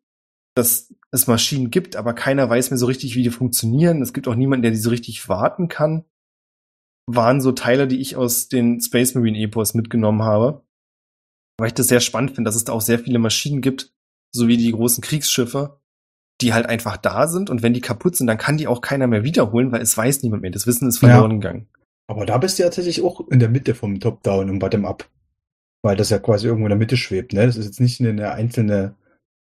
dass es Maschinen gibt, aber keiner weiß mehr so richtig, wie die funktionieren. Es gibt auch niemanden, der die so richtig warten kann. Waren so Teile, die ich aus den Space Marine Epos mitgenommen habe. Weil ich das sehr spannend finde, dass es da auch sehr viele Maschinen gibt, sowie die großen Kriegsschiffe. die halt einfach da sind und wenn die kaputt sind, dann kann die auch keiner mehr wiederholen, weil es weiß niemand mehr. Das Wissen ist verloren ja. gegangen. Aber da bist du ja tatsächlich auch in der Mitte vom Top-Down und Bottom-Up. Weil das ja quasi irgendwo in der Mitte schwebt, ne? Das ist jetzt nicht eine einzelne,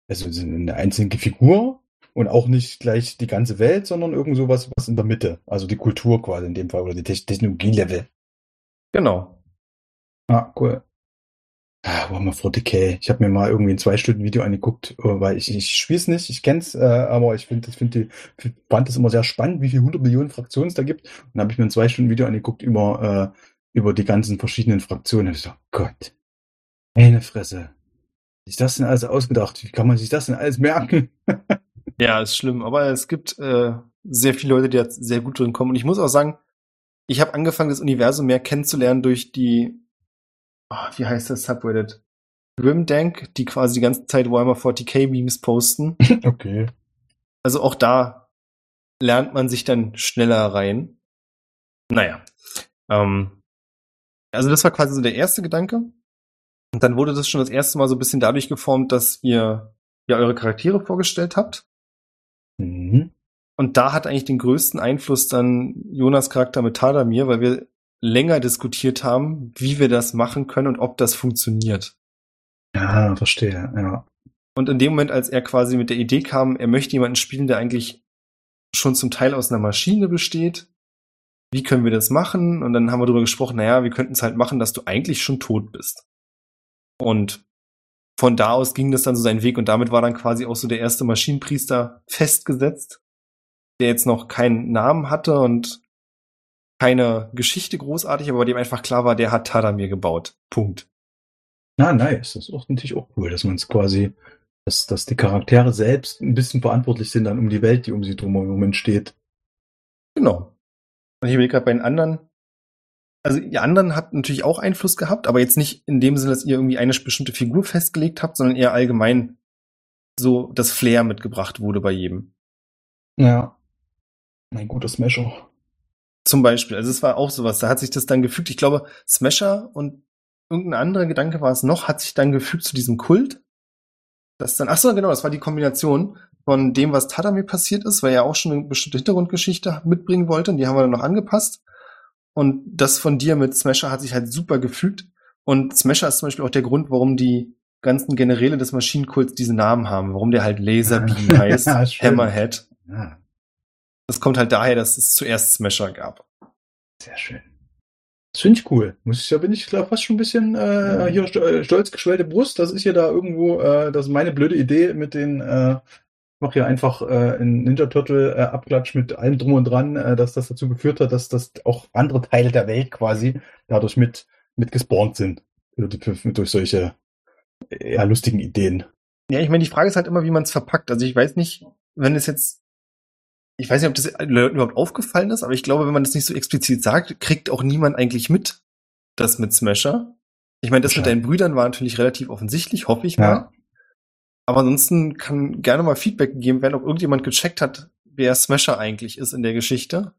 also eine einzelne Figur und auch nicht gleich die ganze Welt, sondern irgend sowas, was in der Mitte. Also die Kultur quasi in dem Fall oder die Technologie-Level. Genau. Ah, cool. Ah, Warhammer 40k. Ich habe mir mal irgendwie ein zwei Stunden Video angeguckt, äh, weil ich, ich spiele es nicht, ich kenn's, äh, aber ich finde, ich finde die fand es immer sehr spannend, wie viele hundert Millionen Fraktionen es da gibt. Und dann habe ich mir ein zwei Stunden Video angeguckt über äh, über die ganzen verschiedenen Fraktionen. Ich so, Gott, meine Fresse, ist das denn alles ausgedacht? Wie kann man sich das denn alles merken? *laughs* ja, ist schlimm, aber es gibt äh, sehr viele Leute, die da sehr gut drin kommen. Und ich muss auch sagen, ich habe angefangen, das Universum mehr kennenzulernen durch die oh, wie heißt das Subreddit? Grimdank, die quasi die ganze Zeit Warhammer 40k Memes posten. *laughs* Okay. Also auch da lernt man sich dann schneller rein. Naja. Ähm, also das war quasi so der erste Gedanke. Und dann wurde das schon das erste Mal so ein bisschen dadurch geformt, dass ihr ja eure Charaktere vorgestellt habt. Mhm. Und da hat eigentlich den größten Einfluss dann Jonas Charakter mit Tadamir, weil wir länger diskutiert haben, wie wir das machen können und ob das funktioniert. Ja, verstehe, ja. Und in dem Moment, als er quasi mit der Idee kam, er möchte jemanden spielen, der eigentlich schon zum Teil aus einer Maschine besteht, wie können wir das machen? Und dann haben wir darüber gesprochen, naja, wir könnten es halt machen, dass du eigentlich schon tot bist. Und von da aus ging das dann so seinen Weg und damit war dann quasi auch so der erste Maschinenpriester festgesetzt, der jetzt noch keinen Namen hatte und keine Geschichte großartig, aber bei dem einfach klar war, der hat Tadamir gebaut. Punkt. Na, nice. Das ist auch natürlich auch cool, dass man es quasi, dass, dass die Charaktere selbst ein bisschen verantwortlich sind dann um die Welt, die um sie drumherum entsteht. Genau. Und ich will gerade bei den anderen, also die anderen hat natürlich auch Einfluss gehabt, aber jetzt nicht in dem Sinne, dass ihr irgendwie eine bestimmte Figur festgelegt habt, sondern eher allgemein so das Flair mitgebracht wurde bei jedem. Ja. Mein guter Smasher. Zum Beispiel. Also es war auch sowas. Da hat sich das dann gefügt. Ich glaube, Smasher und irgendein anderer Gedanke war es noch, hat sich dann gefügt zu diesem Kult. Das dann, ach so, genau, das war die Kombination von dem, was Tadami passiert ist, weil er auch schon eine bestimmte Hintergrundgeschichte mitbringen wollte und die haben wir dann noch angepasst. Und das von dir mit Smasher hat sich halt super gefügt. Und Smasher ist zum Beispiel auch der Grund, warum die ganzen Generäle des Maschinenkults diesen Namen haben, warum der halt Laserbeam *laughs* heißt, Hammerhead. Ja. Das kommt halt daher, dass es zuerst Smasher gab. Sehr schön. Das finde ich cool. Muss ich, da bin ich fast schon ein bisschen äh, hier äh, stolz geschwellte Brust. Das ist ja da irgendwo, äh, das ist meine blöde Idee mit den, äh, mache hier einfach äh, ein Ninja Turtle äh, Abklatsch mit allem drum und dran, äh, dass das dazu geführt hat, dass das auch andere Teile der Welt quasi dadurch mit, mit gespawnt sind. Durch solche ja, lustigen Ideen. Ja, ich meine, die Frage ist halt immer, wie man es verpackt. Also ich weiß nicht, wenn es jetzt ich weiß nicht, ob das Leuten überhaupt aufgefallen ist, aber ich glaube, wenn man das nicht so explizit sagt, kriegt auch niemand eigentlich mit, das mit Smasher. Ich meine, das mit deinen Brüdern war natürlich relativ offensichtlich, hoffe ich mal. Aber ansonsten kann gerne mal Feedback gegeben werden, ob irgendjemand gecheckt hat, wer Smasher eigentlich ist in der Geschichte.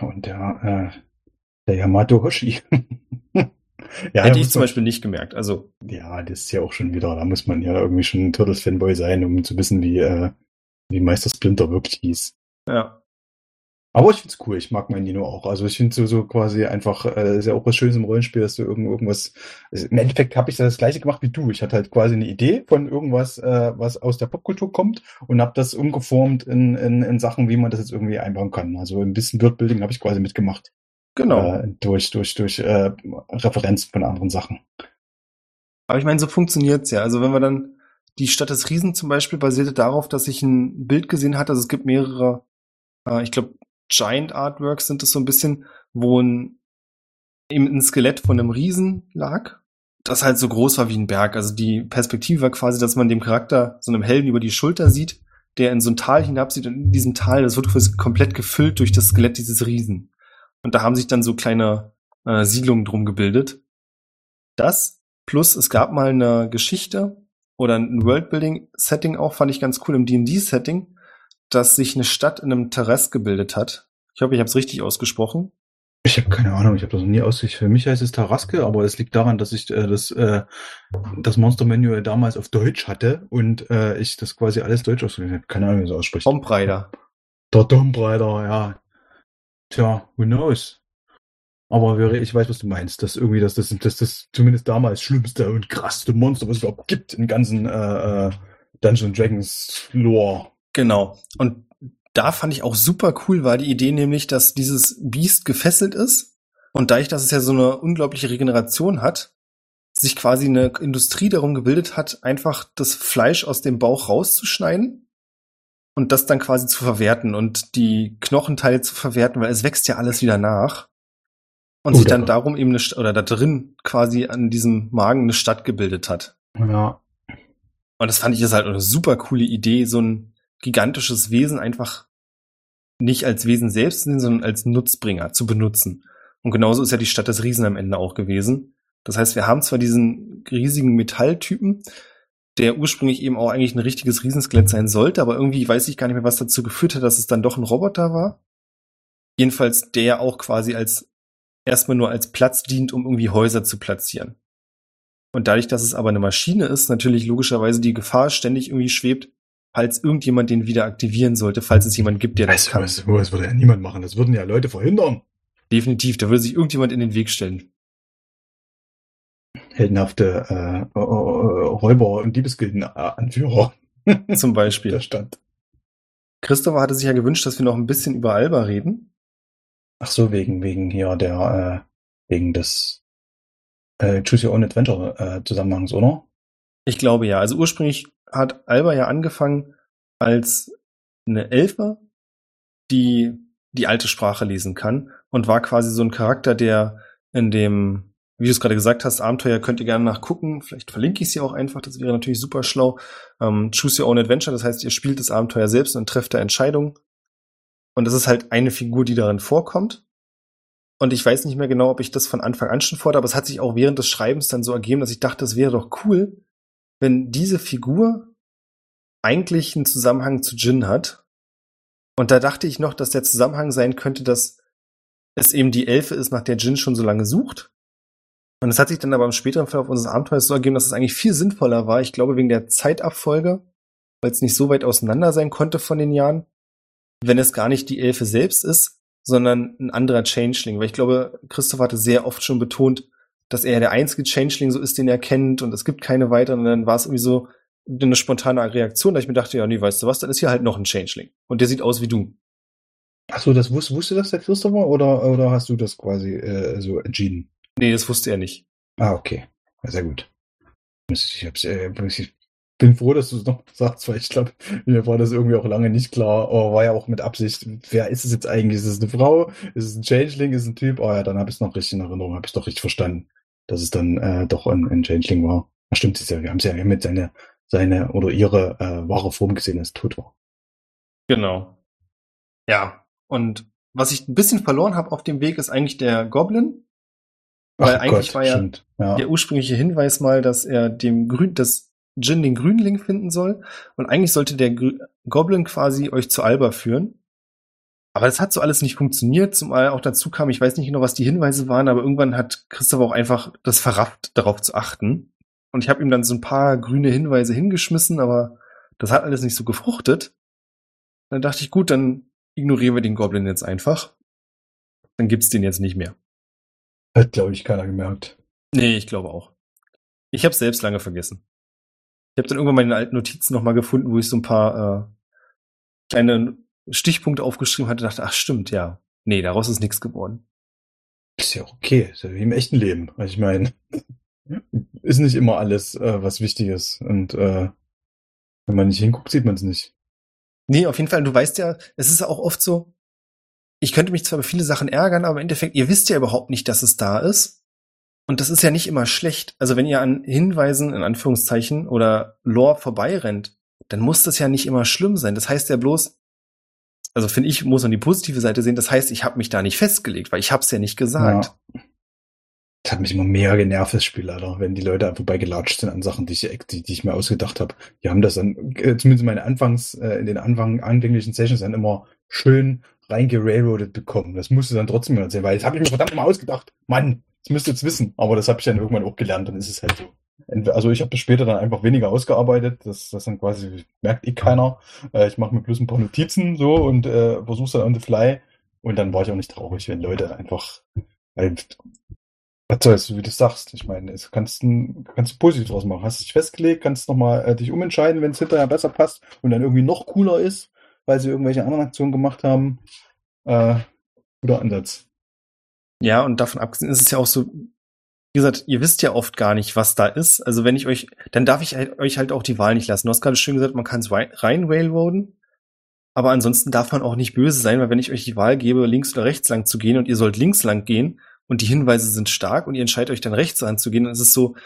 Und der, äh, der Yamato Hoshi. *laughs* ja, Hätte ich zum Beispiel nicht gemerkt. Also ja, das ist ja auch schon wieder. Da muss man ja irgendwie schon ein Turtles-Fanboy sein, um zu wissen, wie äh, wie Meister Splinter wirklich hieß. Ja. Aber ich find's cool, ich mag mein Nino auch. Also ich finde so, so quasi einfach, äh, ist ja auch was Schönes im Rollenspiel, dass du irgend, irgendwas. Also Im Endeffekt habe ich das gleiche gemacht wie du. Ich hatte halt quasi eine Idee von irgendwas, äh, was aus der Popkultur kommt und habe das umgeformt in, in, in Sachen, wie man das jetzt irgendwie einbauen kann. Also ein bisschen Wordbuilding habe ich quasi mitgemacht. Genau. Äh, durch, durch, durch äh, Referenzen von anderen Sachen. Aber ich meine, so funktioniert's ja. Also wenn wir dann die Stadt des Riesen zum Beispiel basierte darauf, dass ich ein Bild gesehen hatte. Also es gibt mehrere, äh, ich glaube, Giant Artworks sind es so ein bisschen, wo ein, eben ein Skelett von einem Riesen lag, das halt so groß war wie ein Berg. Also die Perspektive war quasi, dass man dem Charakter, so einem Helden über die Schulter sieht, der in so ein Tal hinabsieht und in diesem Tal, das wird komplett gefüllt durch das Skelett dieses Riesen. Und da haben sich dann so kleine äh, Siedlungen drum gebildet. Das plus es gab mal eine Geschichte, oder ein Worldbuilding-Setting auch, fand ich ganz cool im D&D-Setting, dass sich eine Stadt in einem Terrace gebildet hat. Ich hoffe, ich habe es richtig ausgesprochen. Ich habe keine Ahnung, ich habe das noch nie ausgekriegt. Für mich heißt es Taraske, aber es liegt daran, dass ich äh, das, äh, das Monster Manual damals auf Deutsch hatte und äh, ich das quasi alles Deutsch ausgesprochen habe. Keine Ahnung, wie es ausspricht. Tomb Raider. Der Tomb Raider, ja. Tja, who knows? Aber ich weiß, was du meinst. Das irgendwie, dass das, das, das zumindest damals schlimmste und krasseste Monster, was es überhaupt gibt im ganzen äh, äh, Dungeons Dragons Lore. Genau. Und da fand ich auch super cool, war die Idee nämlich, dass dieses Biest gefesselt ist und dadurch, dass es ja so eine unglaubliche Regeneration hat, sich quasi eine Industrie darum gebildet hat, einfach das Fleisch aus dem Bauch rauszuschneiden und das dann quasi zu verwerten und die Knochenteile zu verwerten, weil es wächst ja alles wieder nach. Und Oh, sich da- dann darum eben eine, oder da drin quasi an diesem Magen eine Stadt gebildet hat. Ja. Und das fand ich ist halt eine super coole Idee, so ein gigantisches Wesen einfach nicht als Wesen selbst sehen, sondern als Nutzbringer zu benutzen. Und genauso ist ja die Stadt des Riesen am Ende auch gewesen. Das heißt, wir haben zwar diesen riesigen Metalltypen, der ursprünglich eben auch eigentlich ein richtiges Riesenskelett sein sollte, aber irgendwie weiß ich gar nicht mehr, was dazu geführt hat, dass es dann doch ein Roboter war. Jedenfalls, der auch quasi als erstmal nur als Platz dient, um irgendwie Häuser zu platzieren. Und dadurch, dass es aber eine Maschine ist, natürlich logischerweise die Gefahr ständig irgendwie schwebt, falls irgendjemand den wieder aktivieren sollte, falls es jemanden gibt, der das du, kann. was, das würde ja niemand machen. Das würden ja Leute verhindern. Definitiv, da würde sich irgendjemand in den Weg stellen. Heldenhafte äh, äh, äh, Räuber- und Diebesgilden-Anführer *laughs* Zum Beispiel. der Stadt. Christopher hatte sich ja gewünscht, dass wir noch ein bisschen über Alba reden. Ach so, wegen, wegen hier der, äh, wegen des äh, Choose Your Own Adventure äh, Zusammenhangs, oder? Ich glaube ja. Also ursprünglich hat Alba ja angefangen als eine Elfe, die die alte Sprache lesen kann und war quasi so ein Charakter, der in dem, wie du es gerade gesagt hast, Abenteuer könnt ihr gerne nachgucken. Vielleicht verlinke ich sie auch einfach, das wäre natürlich super schlau. Ähm, Choose Your Own Adventure, das heißt, ihr spielt das Abenteuer selbst und trefft da Entscheidungen. Und das ist halt eine Figur, die darin vorkommt. Und ich weiß nicht mehr genau, ob ich das von Anfang an schon vorhatte, aber es hat sich auch während des Schreibens dann so ergeben, dass ich dachte, es wäre doch cool, wenn diese Figur eigentlich einen Zusammenhang zu Jin hat. Und da dachte ich noch, dass der Zusammenhang sein könnte, dass es eben die Elfe ist, nach der Jin schon so lange sucht. Und es hat sich dann aber im späteren Verlauf unseres Abenteuers so ergeben, dass es eigentlich viel sinnvoller war. Ich glaube, wegen der Zeitabfolge, weil es nicht so weit auseinander sein konnte von den Jahren, wenn es gar nicht die Elfe selbst ist, sondern ein anderer Changeling. Weil ich glaube, Christoph hatte sehr oft schon betont, dass er der einzige Changeling so ist, den er kennt und es gibt keine weiteren. Und dann war es irgendwie so eine spontane Reaktion, da ich mir dachte, ja, nee, weißt du was, dann ist hier halt noch ein Changeling. Und der sieht aus wie du. Ach so, das wusste, wusste das der Christopher oder, oder hast du das quasi äh, so entschieden? Nee, das wusste er nicht. Ah, okay. Sehr gut. Ich, hab's, äh, ich bin froh, dass du es noch sagst, weil ich glaube, mir war das irgendwie auch lange nicht klar, aber war ja auch mit Absicht, wer ist es jetzt eigentlich? Ist es eine Frau? Ist es ein Changeling? Ist es ein Typ? Oh ja, dann habe ich es noch richtig in Erinnerung, habe ich doch richtig verstanden, dass es dann äh, doch ein, ein Changeling war. Ach, stimmt, ist ja, wir haben es ja mit seine, seine oder ihre äh, wahre Form gesehen, als es tot war. Genau. Ja. Und was ich ein bisschen verloren habe auf dem Weg, ist eigentlich der Goblin. Weil Ach eigentlich Gott, war ja ja. der ursprüngliche Hinweis mal, dass er dem Grün, dass Jin den Grünling finden soll. Und eigentlich sollte der Grü Goblin quasi euch zu Alba führen. Aber das hat so alles nicht funktioniert, zumal auch dazu kam, ich weiß nicht genau, was die Hinweise waren, aber irgendwann hat Christoph auch einfach das verrafft, darauf zu achten. Und ich habe ihm dann so ein paar grüne Hinweise hingeschmissen, aber das hat alles nicht so gefruchtet. Dann dachte ich, gut, dann ignorieren wir den Goblin jetzt einfach. Dann gibt's den jetzt nicht mehr. Hat, glaube ich, keiner gemerkt. Nee, ich glaube auch. Ich habe selbst lange vergessen. Ich habe dann irgendwann meine alten Notizen nochmal gefunden, wo ich so ein paar äh, kleine Stichpunkte aufgeschrieben hatte, dachte, ach stimmt, ja. Nee, daraus ist nichts geworden. Ist ja okay, ist ja wie im echten Leben. Also ich meine, *laughs* ist nicht immer alles, äh, was wichtig ist. Und äh, wenn man nicht hinguckt, sieht man es nicht. Nee, auf jeden Fall, du weißt ja, es ist auch oft so, ich könnte mich zwar über viele Sachen ärgern, aber im Endeffekt, ihr wisst ja überhaupt nicht, dass es da ist. Und das ist ja nicht immer schlecht. Also wenn ihr an Hinweisen, in Anführungszeichen, oder Lore vorbeirennt, dann muss das ja nicht immer schlimm sein. Das heißt ja bloß, also finde ich, muss man die positive Seite sehen, das heißt, ich habe mich da nicht festgelegt, weil ich habe es ja nicht gesagt. Ja. Das hat mich immer mehr genervt, das Spiel leider, wenn die Leute vorbeigelatscht sind an Sachen, die ich, die, die ich mir ausgedacht habe. Die haben das dann, äh, zumindest meine Anfangs, äh, in den Anfang, anfänglichen Sessions dann immer schön reingerailroadet bekommen. Das musst du dann trotzdem erzählen, weil das habe ich mir verdammt mal ausgedacht. Mann, das müsst ihr jetzt wissen. Aber das habe ich dann irgendwann auch gelernt, dann ist es halt so. Also ich habe das später dann einfach weniger ausgearbeitet. Das, das dann quasi merkt eh keiner. Äh, ich mache mir bloß ein paar Notizen so und äh, versuche dann on the fly. Und dann war ich auch nicht traurig, wenn Leute einfach, was soll's, wie du sagst. Ich meine, es kannst du kannst positiv draus machen. Hast dich festgelegt, kannst nochmal äh, dich umentscheiden, wenn es hinterher besser passt und dann irgendwie noch cooler ist, weil sie irgendwelche anderen Aktionen gemacht haben. Äh, guter Ansatz. Ja, und davon abgesehen ist es ja auch so, wie gesagt, ihr wisst ja oft gar nicht, was da ist. Also wenn ich euch, dann darf ich halt, euch halt auch die Wahl nicht lassen. Du hast gerade schön gesagt, man kann es rein railroaden. Aber ansonsten darf man auch nicht böse sein, weil wenn ich euch die Wahl gebe, links oder rechts lang zu gehen und ihr sollt links lang gehen und die Hinweise sind stark und ihr entscheidet euch dann rechts anzugehen, dann ist es so,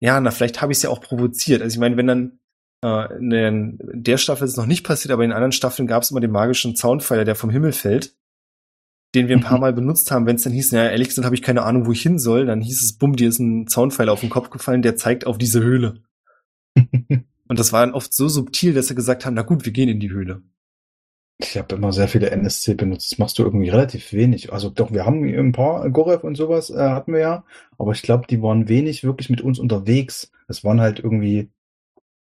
ja, na, vielleicht habe ich es ja auch provoziert. Also ich meine, wenn dann äh, in der Staffel ist es noch nicht passiert, aber in anderen Staffeln gab es immer den magischen Zaunpfeiler, der vom Himmel fällt, den wir ein paar Mal benutzt haben, wenn es dann hieß, ja, ehrlich gesagt habe ich keine Ahnung, wo ich hin soll, dann hieß es, bumm, dir ist ein Zaunpfeiler auf den Kopf gefallen, der zeigt auf diese Höhle. *laughs* und das war dann oft so subtil, dass sie gesagt haben, na gut, wir gehen in die Höhle. Ich habe immer sehr viele NSC benutzt. Das machst du irgendwie relativ wenig. Also doch, wir haben ein paar Gorev und sowas äh, hatten wir ja, aber ich glaube, die waren wenig wirklich mit uns unterwegs. Es waren halt irgendwie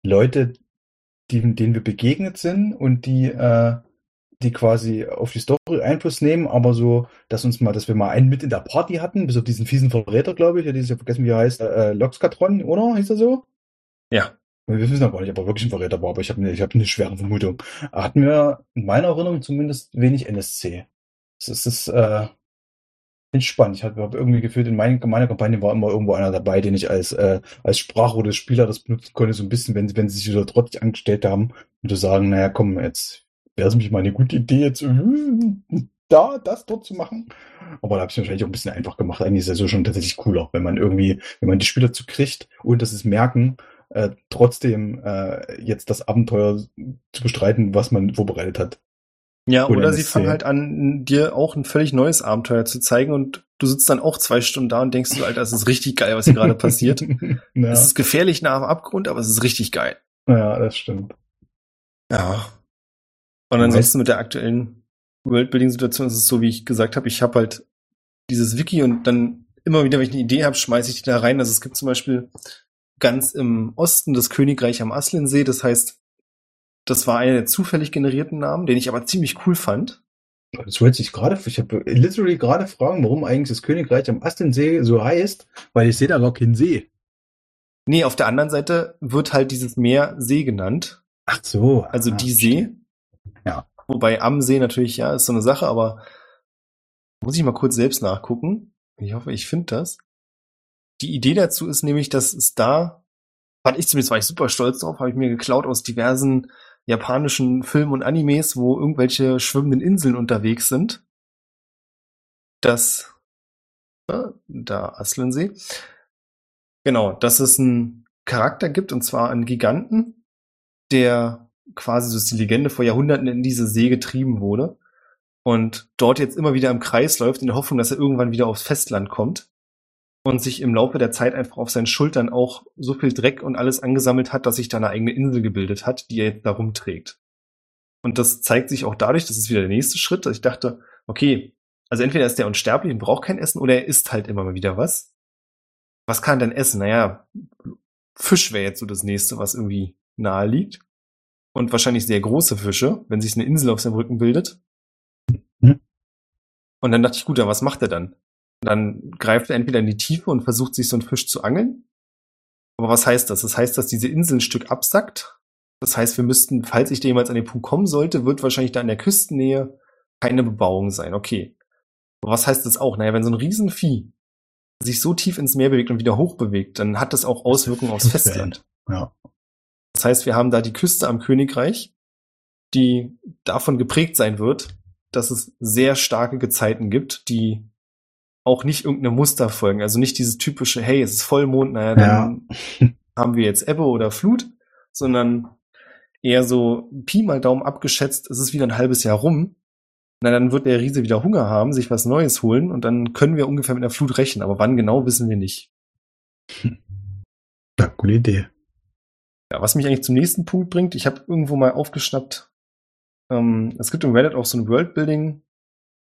Leute, die, denen wir begegnet sind und die, äh, die quasi auf die Story Einfluss nehmen, aber so, dass uns mal, dass wir mal einen mit in der Party hatten, bis auf diesen fiesen Verräter, glaube ich, der dieses Jahr vergessen, wie er heißt, äh, Loxkatron, oder? Hieß er so? Ja. Wir wissen ja gar nicht, ob er wirklich ein Verräter war, aber ich habe eine, ich hab eine schwere Vermutung. Hatten wir in meiner Erinnerung zumindest wenig NSC. Das ist, äh, spannend. Ich habe irgendwie gefühlt, in meiner, meiner Kampagne war immer irgendwo einer dabei, den ich als, äh, als Sprachrohr des Spieler das benutzen konnte, so ein bisschen, wenn, wenn sie sich wieder trotzig angestellt haben und zu sagen, naja, komm, jetzt wäre es mich mal eine gute Idee, jetzt äh, da, das dort zu machen. Aber da habe ich wahrscheinlich auch ein bisschen einfach gemacht. Eigentlich ist es so schon tatsächlich cooler, wenn man irgendwie, wenn man die Spieler zu kriegt und das ist merken, äh, trotzdem äh, jetzt das Abenteuer zu bestreiten, was man vorbereitet hat. Ja, oder, oder sie fangen halt an, dir auch ein völlig neues Abenteuer zu zeigen und du sitzt dann auch zwei Stunden da und denkst du, Alter, das ist richtig geil, was hier gerade *laughs* passiert. ja. Es ist gefährlich nah am Abgrund, aber es ist richtig geil. Ja, das stimmt. Ja. Und ansonsten mit der aktuellen Worldbuilding-Situation ist es so, wie ich gesagt habe, ich habe halt dieses Wiki und dann immer wieder, wenn ich eine Idee habe, schmeiße ich die da rein. Also es gibt zum Beispiel ganz im Osten das Königreich am Aslensee. Das heißt, das war einer der zufällig generierten Namen, den ich aber ziemlich cool fand. Das wollte ich gerade, ich habe literally gerade fragen, warum eigentlich das Königreich am Aslensee so heißt, weil ich sehe da gar keinen See. Nee, auf der anderen Seite wird halt dieses Meer See genannt. Ach so. Also ah, die See. Ja. Wobei am See natürlich, ja, ist so eine Sache, aber muss ich mal kurz selbst nachgucken. Ich hoffe, ich finde das. Die Idee dazu ist nämlich, dass es da, fand ich zumindest, war ich super stolz drauf, habe ich mir geklaut aus diversen japanischen Filmen und Animes, wo irgendwelche schwimmenden Inseln unterwegs sind. Das, äh, da Aslensee. Genau, dass es einen Charakter gibt, und zwar einen Giganten, der quasi, so ist die Legende, vor Jahrhunderten in diese See getrieben wurde und dort jetzt immer wieder im Kreis läuft, in der Hoffnung, dass er irgendwann wieder aufs Festland kommt und sich im Laufe der Zeit einfach auf seinen Schultern auch so viel Dreck und alles angesammelt hat, dass sich da eine eigene Insel gebildet hat, die er jetzt da rumträgt. Und das zeigt sich auch dadurch, das ist wieder der nächste Schritt, dass ich dachte, okay, also entweder ist der unsterblich und braucht kein Essen oder er isst halt immer mal wieder was. Was kann er denn essen? Naja, Fisch wäre jetzt so das nächste, was irgendwie nahe liegt. Und wahrscheinlich sehr große Fische, wenn sich eine Insel auf seinem Rücken bildet. Hm. Und dann dachte ich, gut, ja, was macht er dann? Dann greift er entweder in die Tiefe und versucht sich so einen Fisch zu angeln. Aber was heißt das? Das heißt, dass diese Insel ein Stück absackt. Das heißt, wir müssten, falls ich da jemals an den Punkt kommen sollte, wird wahrscheinlich da in der Küstennähe keine Bebauung sein. Okay. Aber was heißt das auch? Naja, wenn so ein Riesenvieh sich so tief ins Meer bewegt und wieder hoch bewegt, dann hat das auch Auswirkungen aufs Festland. Ja. Das heißt, wir haben da die Küste am Königreich, die davon geprägt sein wird, dass es sehr starke Gezeiten gibt, die auch nicht irgendeine Muster folgen. Also nicht dieses typische, hey, es ist Vollmond, naja, dann ja. *laughs* haben wir jetzt Ebbe oder Flut, sondern eher so Pi mal Daumen abgeschätzt, es ist wieder ein halbes Jahr rum. Na, dann wird der Riese wieder Hunger haben, sich was Neues holen und dann können wir ungefähr mit der Flut rechnen. Aber wann genau, wissen wir nicht. Ja, coole Idee. Ja, was mich eigentlich zum nächsten Punkt bringt, ich habe irgendwo mal aufgeschnappt, ähm, es gibt im Reddit auch so ein Worldbuilding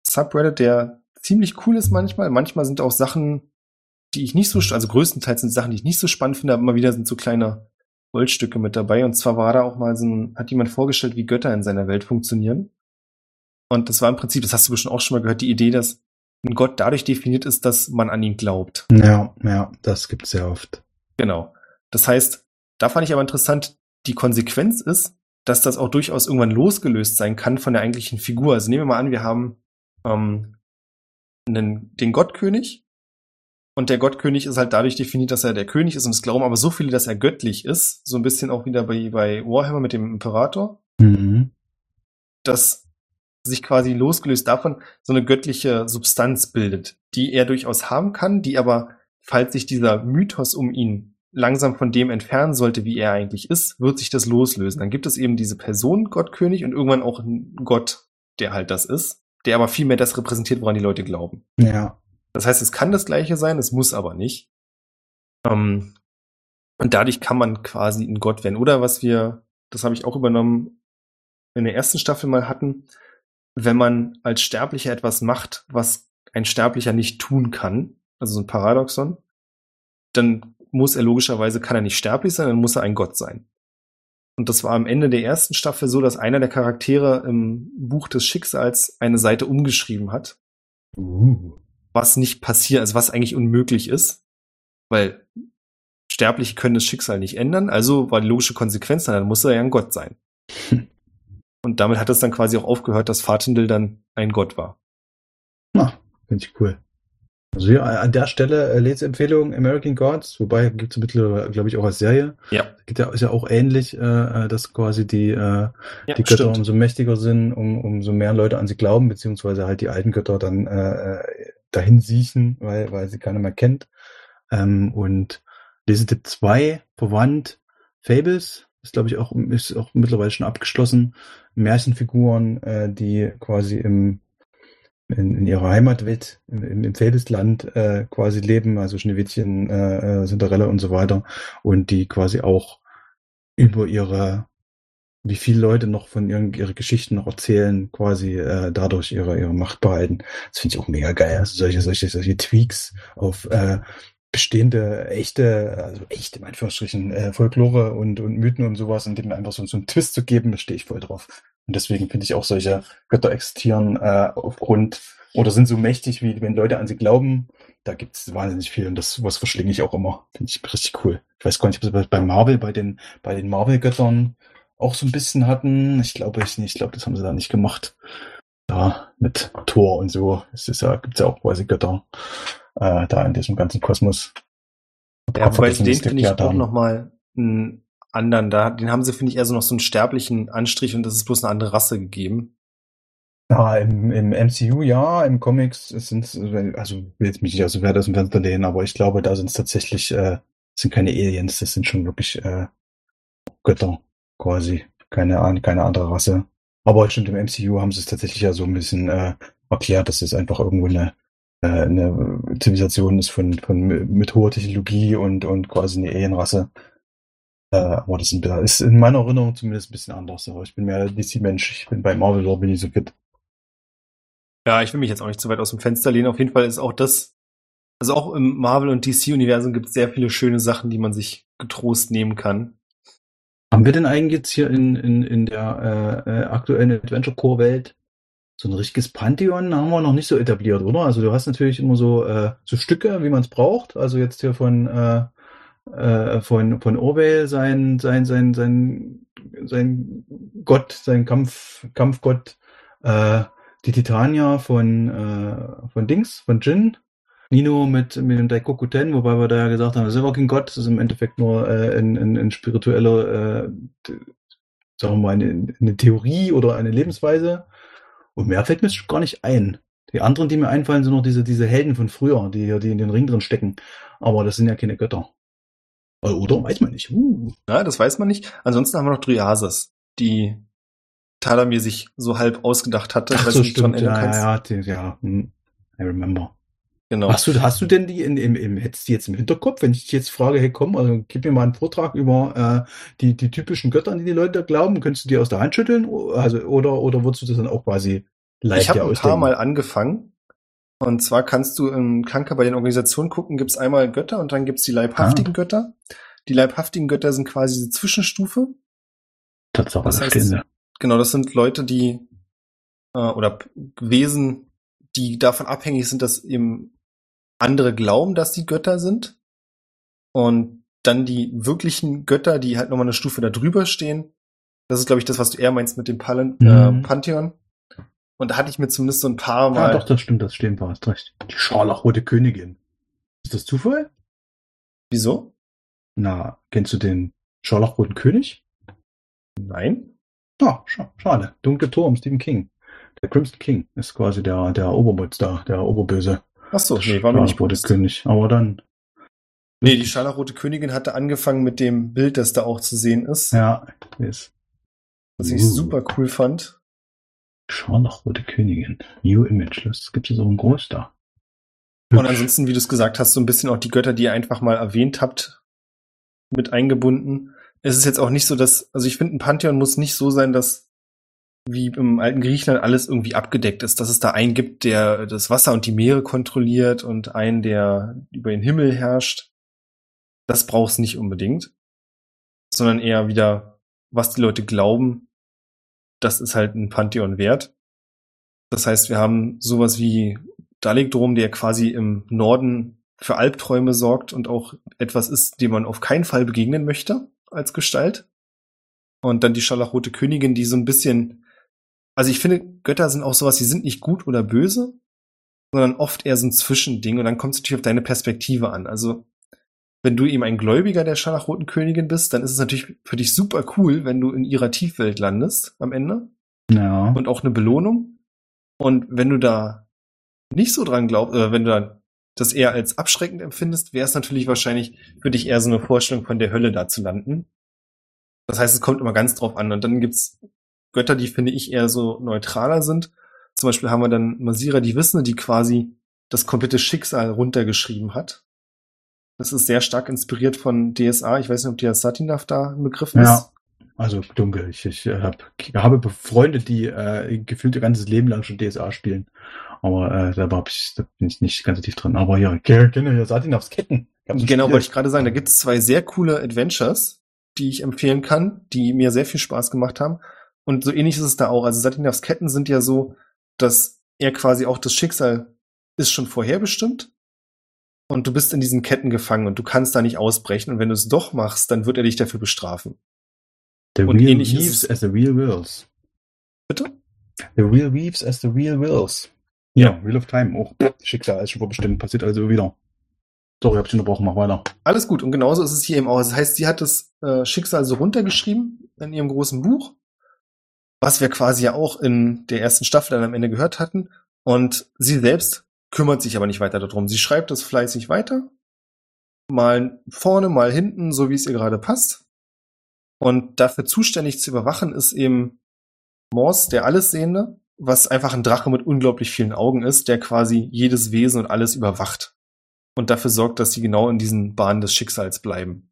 Subreddit, der ziemlich cool ist manchmal. Manchmal sind auch Sachen, die ich nicht so, also größtenteils sind Sachen, die ich nicht so spannend finde, aber immer wieder sind so kleine Goldstücke mit dabei. Und zwar war da auch mal so ein, hat jemand vorgestellt, wie Götter in seiner Welt funktionieren. Und das war im Prinzip, das hast du bestimmt auch schon mal gehört, die Idee, dass ein Gott dadurch definiert ist, dass man an ihn glaubt. Ja, ja, das gibt's sehr oft. Genau. Das heißt, da fand ich aber interessant, die Konsequenz ist, dass das auch durchaus irgendwann losgelöst sein kann von der eigentlichen Figur. Also nehmen wir mal an, wir haben ähm, einen, den Gottkönig und der Gottkönig ist halt dadurch definiert, dass er der König ist und es glauben aber so viele, dass er göttlich ist. So ein bisschen auch wieder bei, bei Warhammer mit dem Imperator. Mhm. Dass sich quasi losgelöst davon so eine göttliche Substanz bildet, die er durchaus haben kann, die aber, falls sich dieser Mythos um ihn langsam von dem entfernen sollte, wie er eigentlich ist, wird sich das loslösen. Dann gibt es eben diese Person, Gottkönig, und irgendwann auch einen Gott, der halt das ist, der aber viel mehr das repräsentiert, woran die Leute glauben. Ja. Das heißt, es kann das gleiche sein, es muss aber nicht. Ähm, und dadurch kann man quasi ein Gott werden. Oder was wir, das habe ich auch übernommen, in der ersten Staffel mal hatten, wenn man als Sterblicher etwas macht, was ein Sterblicher nicht tun kann, also so ein Paradoxon, dann muss er logischerweise, kann er nicht sterblich sein, dann muss er ein Gott sein. Und das war am Ende der ersten Staffel so, dass einer der Charaktere im Buch des Schicksals eine Seite umgeschrieben hat. Uh. Was nicht passiert, also was eigentlich unmöglich ist. Weil Sterbliche können das Schicksal nicht ändern, also war die logische Konsequenz, dann muss er ja ein Gott sein. *laughs* Und damit hat es dann quasi auch aufgehört, dass Fatindel dann ein Gott war. Na, finde ich cool. Also hier an der Stelle äh, Lesempfehlung American Gods, wobei gibt es mittlerweile, glaube ich, auch als Serie. Ja. Geht ja, ist ja auch ähnlich, äh, äh dass quasi die, äh, ja, die Götter stimmt. umso mächtiger sind, um, umso mehr Leute an sie glauben, beziehungsweise halt die alten Götter dann äh, äh dahin siechen, weil, weil sie keiner mehr kennt. Ähm, und Lesetipp 2, verwandt, Fables, ist glaube ich auch, ist auch mittlerweile schon abgeschlossen. Märchenfiguren, äh, die quasi im in, in ihrer Heimatwelt, im, im Feldesland äh, quasi leben, also Schneewittchen, äh, äh, Cinderella und so weiter, und die quasi auch über ihre, wie viele Leute noch von ihren ihre Geschichten noch erzählen, quasi äh, dadurch ihre ihre Macht behalten. Das finde ich auch mega geil. Also solche solche solche Tweaks auf äh, bestehende echte, also echte in Anführungsstrichen äh, Folklore und und Mythen und sowas, in dem einfach so, so einen Twist zu geben, da stehe ich voll drauf. Und deswegen finde ich auch solche Götter existieren äh, aufgrund oder sind so mächtig, wie wenn Leute an sie glauben. Da gibt es wahnsinnig viel und das was verschlinge ich auch immer. Finde ich richtig cool. Ich weiß gar nicht, ob sie bei Marvel, bei den, bei den Marvel-Göttern auch so ein bisschen hatten. Ich glaube ich nicht. Ich glaube, das haben sie da nicht gemacht. Da mit Thor und so. Es ist ja, gibt's ja auch quasi Götter äh, da in diesem ganzen Kosmos. Ja, wobei den finde ich auch nochmal ein anderen. Da, den haben sie, finde ich, eher so noch so einen sterblichen Anstrich und das ist bloß eine andere Rasse gegeben. Ja, im, im MCU ja, im Comics sind also will jetzt mich nicht aus dem Wert aus dem Fenster lehnen, aber ich glaube, da sind es tatsächlich, äh, sind keine Aliens, das sind schon wirklich äh, Götter quasi, keine, keine andere Rasse. Aber stimmt, im MCU haben sie es tatsächlich ja so ein bisschen äh, erklärt, dass es einfach irgendwo eine, eine Zivilisation ist von, von mit hoher Technologie und, und quasi eine Alienrasse. Äh, aber das ist in meiner Erinnerung zumindest ein bisschen anders. Aber ich bin mehr DC-Mensch. Ich bin bei Marvel Lore bin ich so fit. Ja, ich will mich jetzt auch nicht zu weit aus dem Fenster lehnen. Auf jeden Fall ist auch das, also auch im Marvel- und DC-Universum gibt es sehr viele schöne Sachen, die man sich getrost nehmen kann. Haben wir denn eigentlich jetzt hier in, in, in der äh, äh aktuellen Adventure-Core-Welt so ein richtiges Pantheon haben wir noch nicht so etabliert, oder? Also du hast natürlich immer so, äh, so Stücke, wie man es braucht. Also jetzt hier von äh, äh, von, von Orwell sein, sein, sein, sein, sein Gott, sein Kampf, Kampfgott, äh, die Titania von, äh, von Dings, von Jin. Nino mit, mit dem Daikoku Ten, wobei wir da ja gesagt haben, das ist aber kein Gott, das ist im Endeffekt nur äh, ein, ein, ein spiritueller, äh, sagen wir mal, eine, eine Theorie oder eine Lebensweise. Und mehr fällt mir gar nicht ein. Die anderen, die mir einfallen, sind noch diese, diese Helden von früher, die, die in den Ring drin stecken. Aber das sind ja keine Götter. Äh, oder weiß man nicht. Uh. Ja, das weiß man nicht. Ansonsten haben wir noch Dryasis, die Talamir sich so halb ausgedacht hatte. Ach so, stimmt. Ja, ja, ja, ja. Hm. I remember. Genau. Hast du, hast du denn die in, im, im, hättest du die jetzt im Hinterkopf, wenn ich dich jetzt frage, hey komm, also gib mir mal einen Vortrag über äh, die, die typischen Götter, an die die Leute glauben, könntest du die aus der Hand schütteln? Also, oder, oder würdest du das dann auch quasi Live ich habe ein ausdenken. paar Mal angefangen. Und zwar kannst du im Kranker bei den Organisationen gucken, gibt's einmal Götter und dann gibt's die leibhaftigen Götter. Die leibhaftigen Götter sind quasi diese Zwischenstufe. Tatsache, Das heißt. Genau, das sind Leute, die äh, oder Wesen, die davon abhängig sind, dass eben andere glauben, dass die Götter sind. Und dann die wirklichen Götter, die halt nochmal eine Stufe da drüber stehen. Das ist, glaube ich, das, was du eher meinst mit dem Palen äh, Mhm. Pantheon. Und da hatte ich mir zumindest so ein paar Ja, Mal. doch, das stimmt, das stehen wir, hast recht. Die scharlachrote Königin. Ist das Zufall? Wieso? Na, kennst du den scharlachroten König? Nein. Ah, scha schade. Dunkle Turm, Stephen King. Der Crimson King ist quasi der, der Oberbutz da, der Oberböse. Ach so, nee, war mir nicht bewusst. König. Aber dann, Nee, die scharlachrote Königin hatte angefangen mit dem Bild, das da auch zu sehen ist, ja, ist was ich Uh. super cool fand. Scharlachrote Königin. New Image. Das gibt es auch in groß da. Und ansonsten, wie du es gesagt hast, so ein bisschen auch die Götter, die ihr einfach mal erwähnt habt, mit eingebunden. Es ist jetzt auch nicht so, dass, also ich finde, ein Pantheon muss nicht so sein, dass wie im alten Griechenland alles irgendwie abgedeckt ist, dass es da einen gibt, der das Wasser und die Meere kontrolliert und einen, der über den Himmel herrscht. Das brauchst nicht unbedingt, sondern eher wieder, was die Leute glauben, das ist halt ein Pantheon wert. Das heißt, wir haben sowas wie Dalegdrom, der quasi im Norden für Albträume sorgt und auch etwas ist, dem man auf keinen Fall begegnen möchte als Gestalt. Und dann die Scharlachrote Königin, die so ein bisschen, also ich finde, Götter sind auch sowas, die sind nicht gut oder böse, sondern oft eher so ein Zwischending und dann kommt es natürlich auf deine Perspektive an. Also wenn du eben ein Gläubiger der Scharlachroten Königin bist, dann ist es natürlich für dich super cool, wenn du in ihrer Tiefwelt landest am Ende Ja. und auch eine Belohnung. Und wenn du da nicht so dran glaubst, oder wenn du da das eher als abschreckend empfindest, wäre es natürlich wahrscheinlich für dich eher so eine Vorstellung von der Hölle da zu landen. Das heißt, es kommt immer ganz drauf an. Und dann gibt's Götter, die finde ich eher so neutraler sind. Zum Beispiel haben wir dann Masira die Wissende, die quasi das komplette Schicksal runtergeschrieben hat. Das ist sehr stark inspiriert von DSA. Ich weiß nicht, ob der Satinaf da im Begriff ist. Ja. Also dunkel. Ich, ich äh, hab, habe Freunde, die äh, gefühlt ihr ganzes Leben lang schon DSA spielen. Aber äh, da, ich, da bin ich nicht ganz so tief drin. Aber ja, kenne *laughs* kenn ja Satinavs Ketten. Genau, wollte ich gerade sagen, da gibt es zwei sehr coole Adventures, die ich empfehlen kann, die mir sehr viel Spaß gemacht haben. Und so ähnlich ist es da auch. Also Satinavs Ketten sind ja so, dass er quasi auch das Schicksal ist schon vorherbestimmt. Und du bist in diesen Ketten gefangen und du kannst da nicht ausbrechen. Und wenn du es doch machst, dann wird er dich dafür bestrafen. The und real ähnlich weaves es- as the real wills. Bitte? The real weaves as the real wills. Ja, Wheel of Time auch. Schicksal ist schon vorbestimmt, passiert also wieder. Sorry, hab ich unterbrochen, mach weiter. Alles gut. Und genauso ist es hier eben auch. Das heißt, sie hat das äh, Schicksal so runtergeschrieben in ihrem großen Buch, was wir quasi ja auch in der ersten Staffel dann am Ende gehört hatten. Und sie selbst kümmert sich aber nicht weiter darum. Sie schreibt das fleißig weiter. Mal vorne, mal hinten, so wie es ihr gerade passt. Und dafür zuständig zu überwachen ist eben Mors, der Allessehende, was einfach ein Drache mit unglaublich vielen Augen ist, der quasi jedes Wesen und alles überwacht und dafür sorgt, dass sie genau in diesen Bahnen des Schicksals bleiben.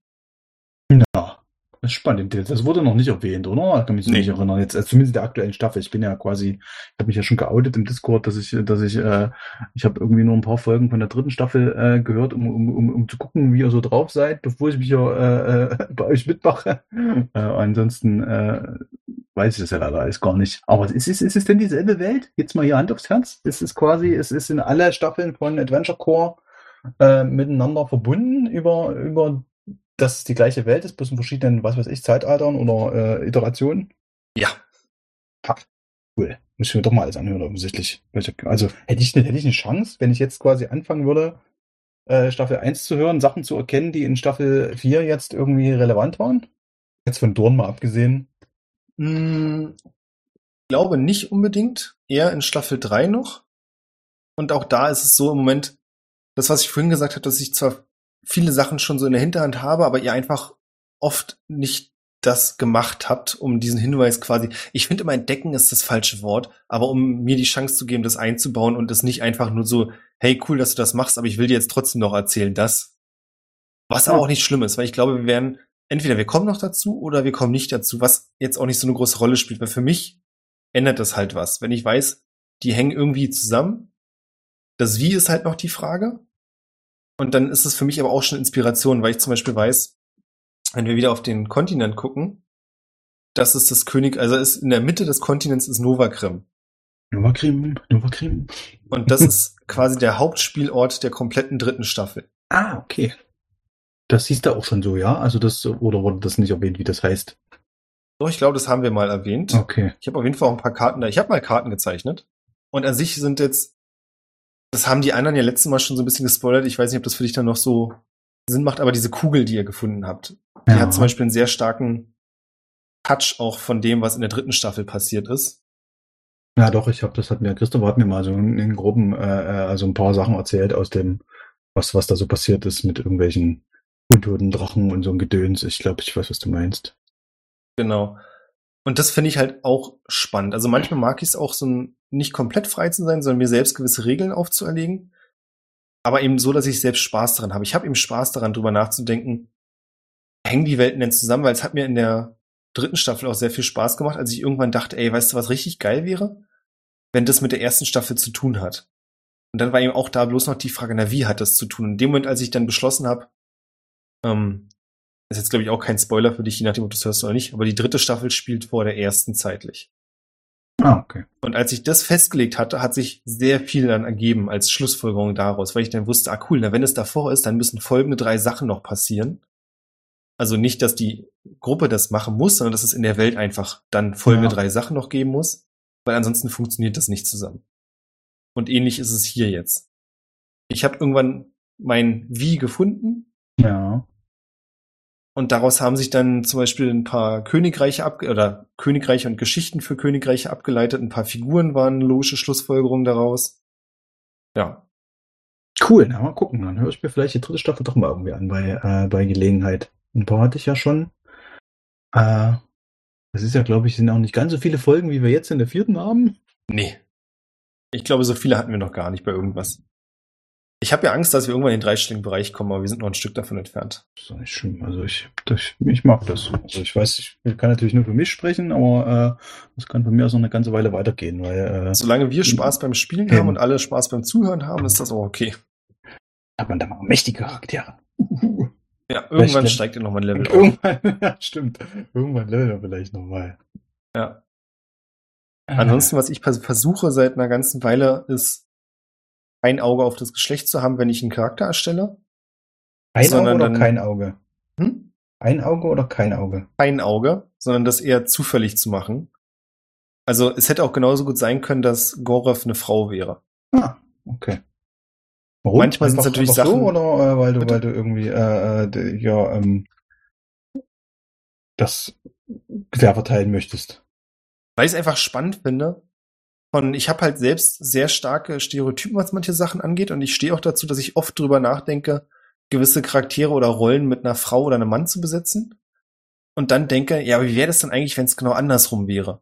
Ja, das ist spannend. Das wurde noch nicht erwähnt, oder? Ich kann mich Nee. nicht erinnern. Jetzt, also zumindest in der aktuellen Staffel. Ich bin ja quasi, ich habe mich ja schon geoutet im Discord, dass ich, dass ich, äh, ich habe irgendwie nur ein paar Folgen von der dritten Staffel äh, gehört, um, um, um, um zu gucken, wie ihr so drauf seid, bevor ich mich ja äh, äh, *laughs* bei euch mitmache. Äh, ansonsten äh, weiß ich das ja leider alles gar nicht. Aber ist es, ist es denn dieselbe Welt? Jetzt mal hier Hand aufs Herz. Es ist quasi, es ist in alle Staffeln von Adventure Core äh, miteinander verbunden über, über dass es die gleiche Welt ist, bloß in verschiedenen, was weiß ich, Zeitaltern oder äh, Iterationen. Ja. Cool. Muss ich mir doch mal alles anhören, offensichtlich. Also hätte ich, eine- hätte ich eine Chance, wenn ich jetzt quasi anfangen würde, äh, Staffel 1 zu hören, Sachen zu erkennen, die in Staffel 4 jetzt irgendwie relevant waren? Jetzt von Dorn mal abgesehen. Hm, glaube nicht unbedingt. Eher in Staffel 3 noch. Und auch da ist es so im Moment, das, was ich vorhin gesagt habe, dass ich zwar viele Sachen schon so in der Hinterhand habe, aber ihr einfach oft nicht das gemacht habt, um diesen Hinweis quasi, ich finde immer entdecken ist das falsche Wort, aber um mir die Chance zu geben, das einzubauen und es nicht einfach nur so, hey, cool, dass du das machst, aber ich will dir jetzt trotzdem noch erzählen, das. Was aber auch nicht schlimm ist, weil ich glaube, wir werden, entweder wir kommen noch dazu oder wir kommen nicht dazu, was jetzt auch nicht so eine große Rolle spielt, weil für mich ändert das halt was. Wenn ich weiß, die hängen irgendwie zusammen. Das Wie ist halt noch die Frage. Und dann ist es für mich aber auch schon Inspiration, weil ich zum Beispiel weiß, wenn wir wieder auf den Kontinent gucken, das ist das König, also ist in der Mitte des Kontinents ist Novakrim. Novakrim, Novakrim. Und das ist quasi der Hauptspielort der kompletten dritten Staffel. Ah, okay. Das hieß da auch schon so, ja? Also das, oder wurde das nicht erwähnt, wie das heißt? Doch, ich glaube, das haben wir mal erwähnt. Okay. Ich habe auf jeden Fall auch ein paar Karten da. Ich habe mal Karten gezeichnet. Und an sich sind jetzt, das haben die anderen ja letztes Mal schon so ein bisschen gespoilert. Ich weiß nicht, ob das für dich dann noch so Sinn macht, aber diese Kugel, die ihr gefunden habt, die Ja. hat zum Beispiel einen sehr starken Touch auch von dem, was in der dritten Staffel passiert ist. Ja, doch, ich habe das hat mir, Christopher hat mir mal so in, in groben, äh, äh, also ein paar Sachen erzählt aus dem, was, was da so passiert ist mit irgendwelchen untoten Drachen und so ein Gedöns. Ich glaube, ich weiß, was du meinst. Genau. Und das finde ich halt auch spannend. Also manchmal mag ich es auch so ein, nicht komplett frei zu sein, sondern mir selbst gewisse Regeln aufzuerlegen. Aber eben so, dass ich selbst Spaß daran habe. Ich habe eben Spaß daran, drüber nachzudenken, hängen die Welten denn zusammen? Weil es hat mir in der dritten Staffel auch sehr viel Spaß gemacht, als ich irgendwann dachte, ey, weißt du, was richtig geil wäre? Wenn das mit der ersten Staffel zu tun hat. Und dann war eben auch da bloß noch die Frage, na, wie hat das zu tun? In dem Moment, als ich dann beschlossen habe, ähm, ist jetzt, glaube ich, auch kein Spoiler für dich, je nachdem, ob du es hörst oder nicht, aber die dritte Staffel spielt vor der ersten zeitlich. Ah, okay. Und als ich das festgelegt hatte, hat sich sehr viel dann ergeben als Schlussfolgerung daraus, weil ich dann wusste, ah cool, na, wenn es davor ist, dann müssen folgende drei Sachen noch passieren. Also nicht, dass die Gruppe das machen muss, sondern dass es in der Welt einfach dann folgende Ja. drei Sachen noch geben muss, weil ansonsten funktioniert das nicht zusammen. Und ähnlich ist es hier jetzt. Ich habe irgendwann mein Wie gefunden, Ja. Und daraus haben sich dann zum Beispiel ein paar Königreiche ab oder Königreiche und Geschichten für Königreiche abgeleitet. Ein paar Figuren waren logische Schlussfolgerungen daraus. Ja, Cool, na mal gucken. Dann höre ich mir vielleicht die dritte Staffel doch mal irgendwie an bei, äh, bei Gelegenheit. Ein paar hatte ich ja schon. Äh, das ist ja, glaube ich, sind auch nicht ganz so viele Folgen, wie wir jetzt in der vierten haben. nee. Ich glaube, so viele hatten wir noch gar nicht bei irgendwas. Ich habe ja Angst, dass wir irgendwann in den dreistelligen Bereich kommen, aber wir sind noch ein Stück davon entfernt. Das ist doch nicht schlimm. Also ich, das, ich mag das. Also ich weiß, ich kann natürlich nur für mich sprechen, aber äh, das kann von mir aus noch eine ganze Weile weitergehen, weil äh, Solange wir Spaß beim Spielen haben und alle Spaß beim Zuhören haben, ist das auch okay. hat man da mal mächtige Charaktere. *laughs* Ja, irgendwann steigt ihr noch mal ein Level irgendwann, *laughs* ja, stimmt. Irgendwann leveln wir vielleicht nochmal. Ja. Ansonsten, was ich vers- versuche seit einer ganzen Weile, ist ein Auge auf das Geschlecht zu haben, wenn ich einen Charakter erstelle. ein Auge oder kein Auge? Hm? Ein Auge oder kein Auge? Kein Auge, sondern das eher zufällig zu machen. Also es hätte auch genauso gut sein können, dass Gorev eine Frau wäre. Ah, okay. Warum? Manchmal sind's Einfach- natürlich einfach Sachen- So, oder äh, weil du, Bitte? weil du irgendwie äh, äh, d- ja, ähm, das quer verteilen möchtest. Weil ich es einfach spannend finde. Und ich habe halt selbst sehr starke Stereotypen, was manche Sachen angeht. Und ich stehe auch dazu, dass ich oft drüber nachdenke, gewisse Charaktere oder Rollen mit einer Frau oder einem Mann zu besetzen. Und dann denke, ja, wie wäre das dann eigentlich, wenn es genau andersrum wäre?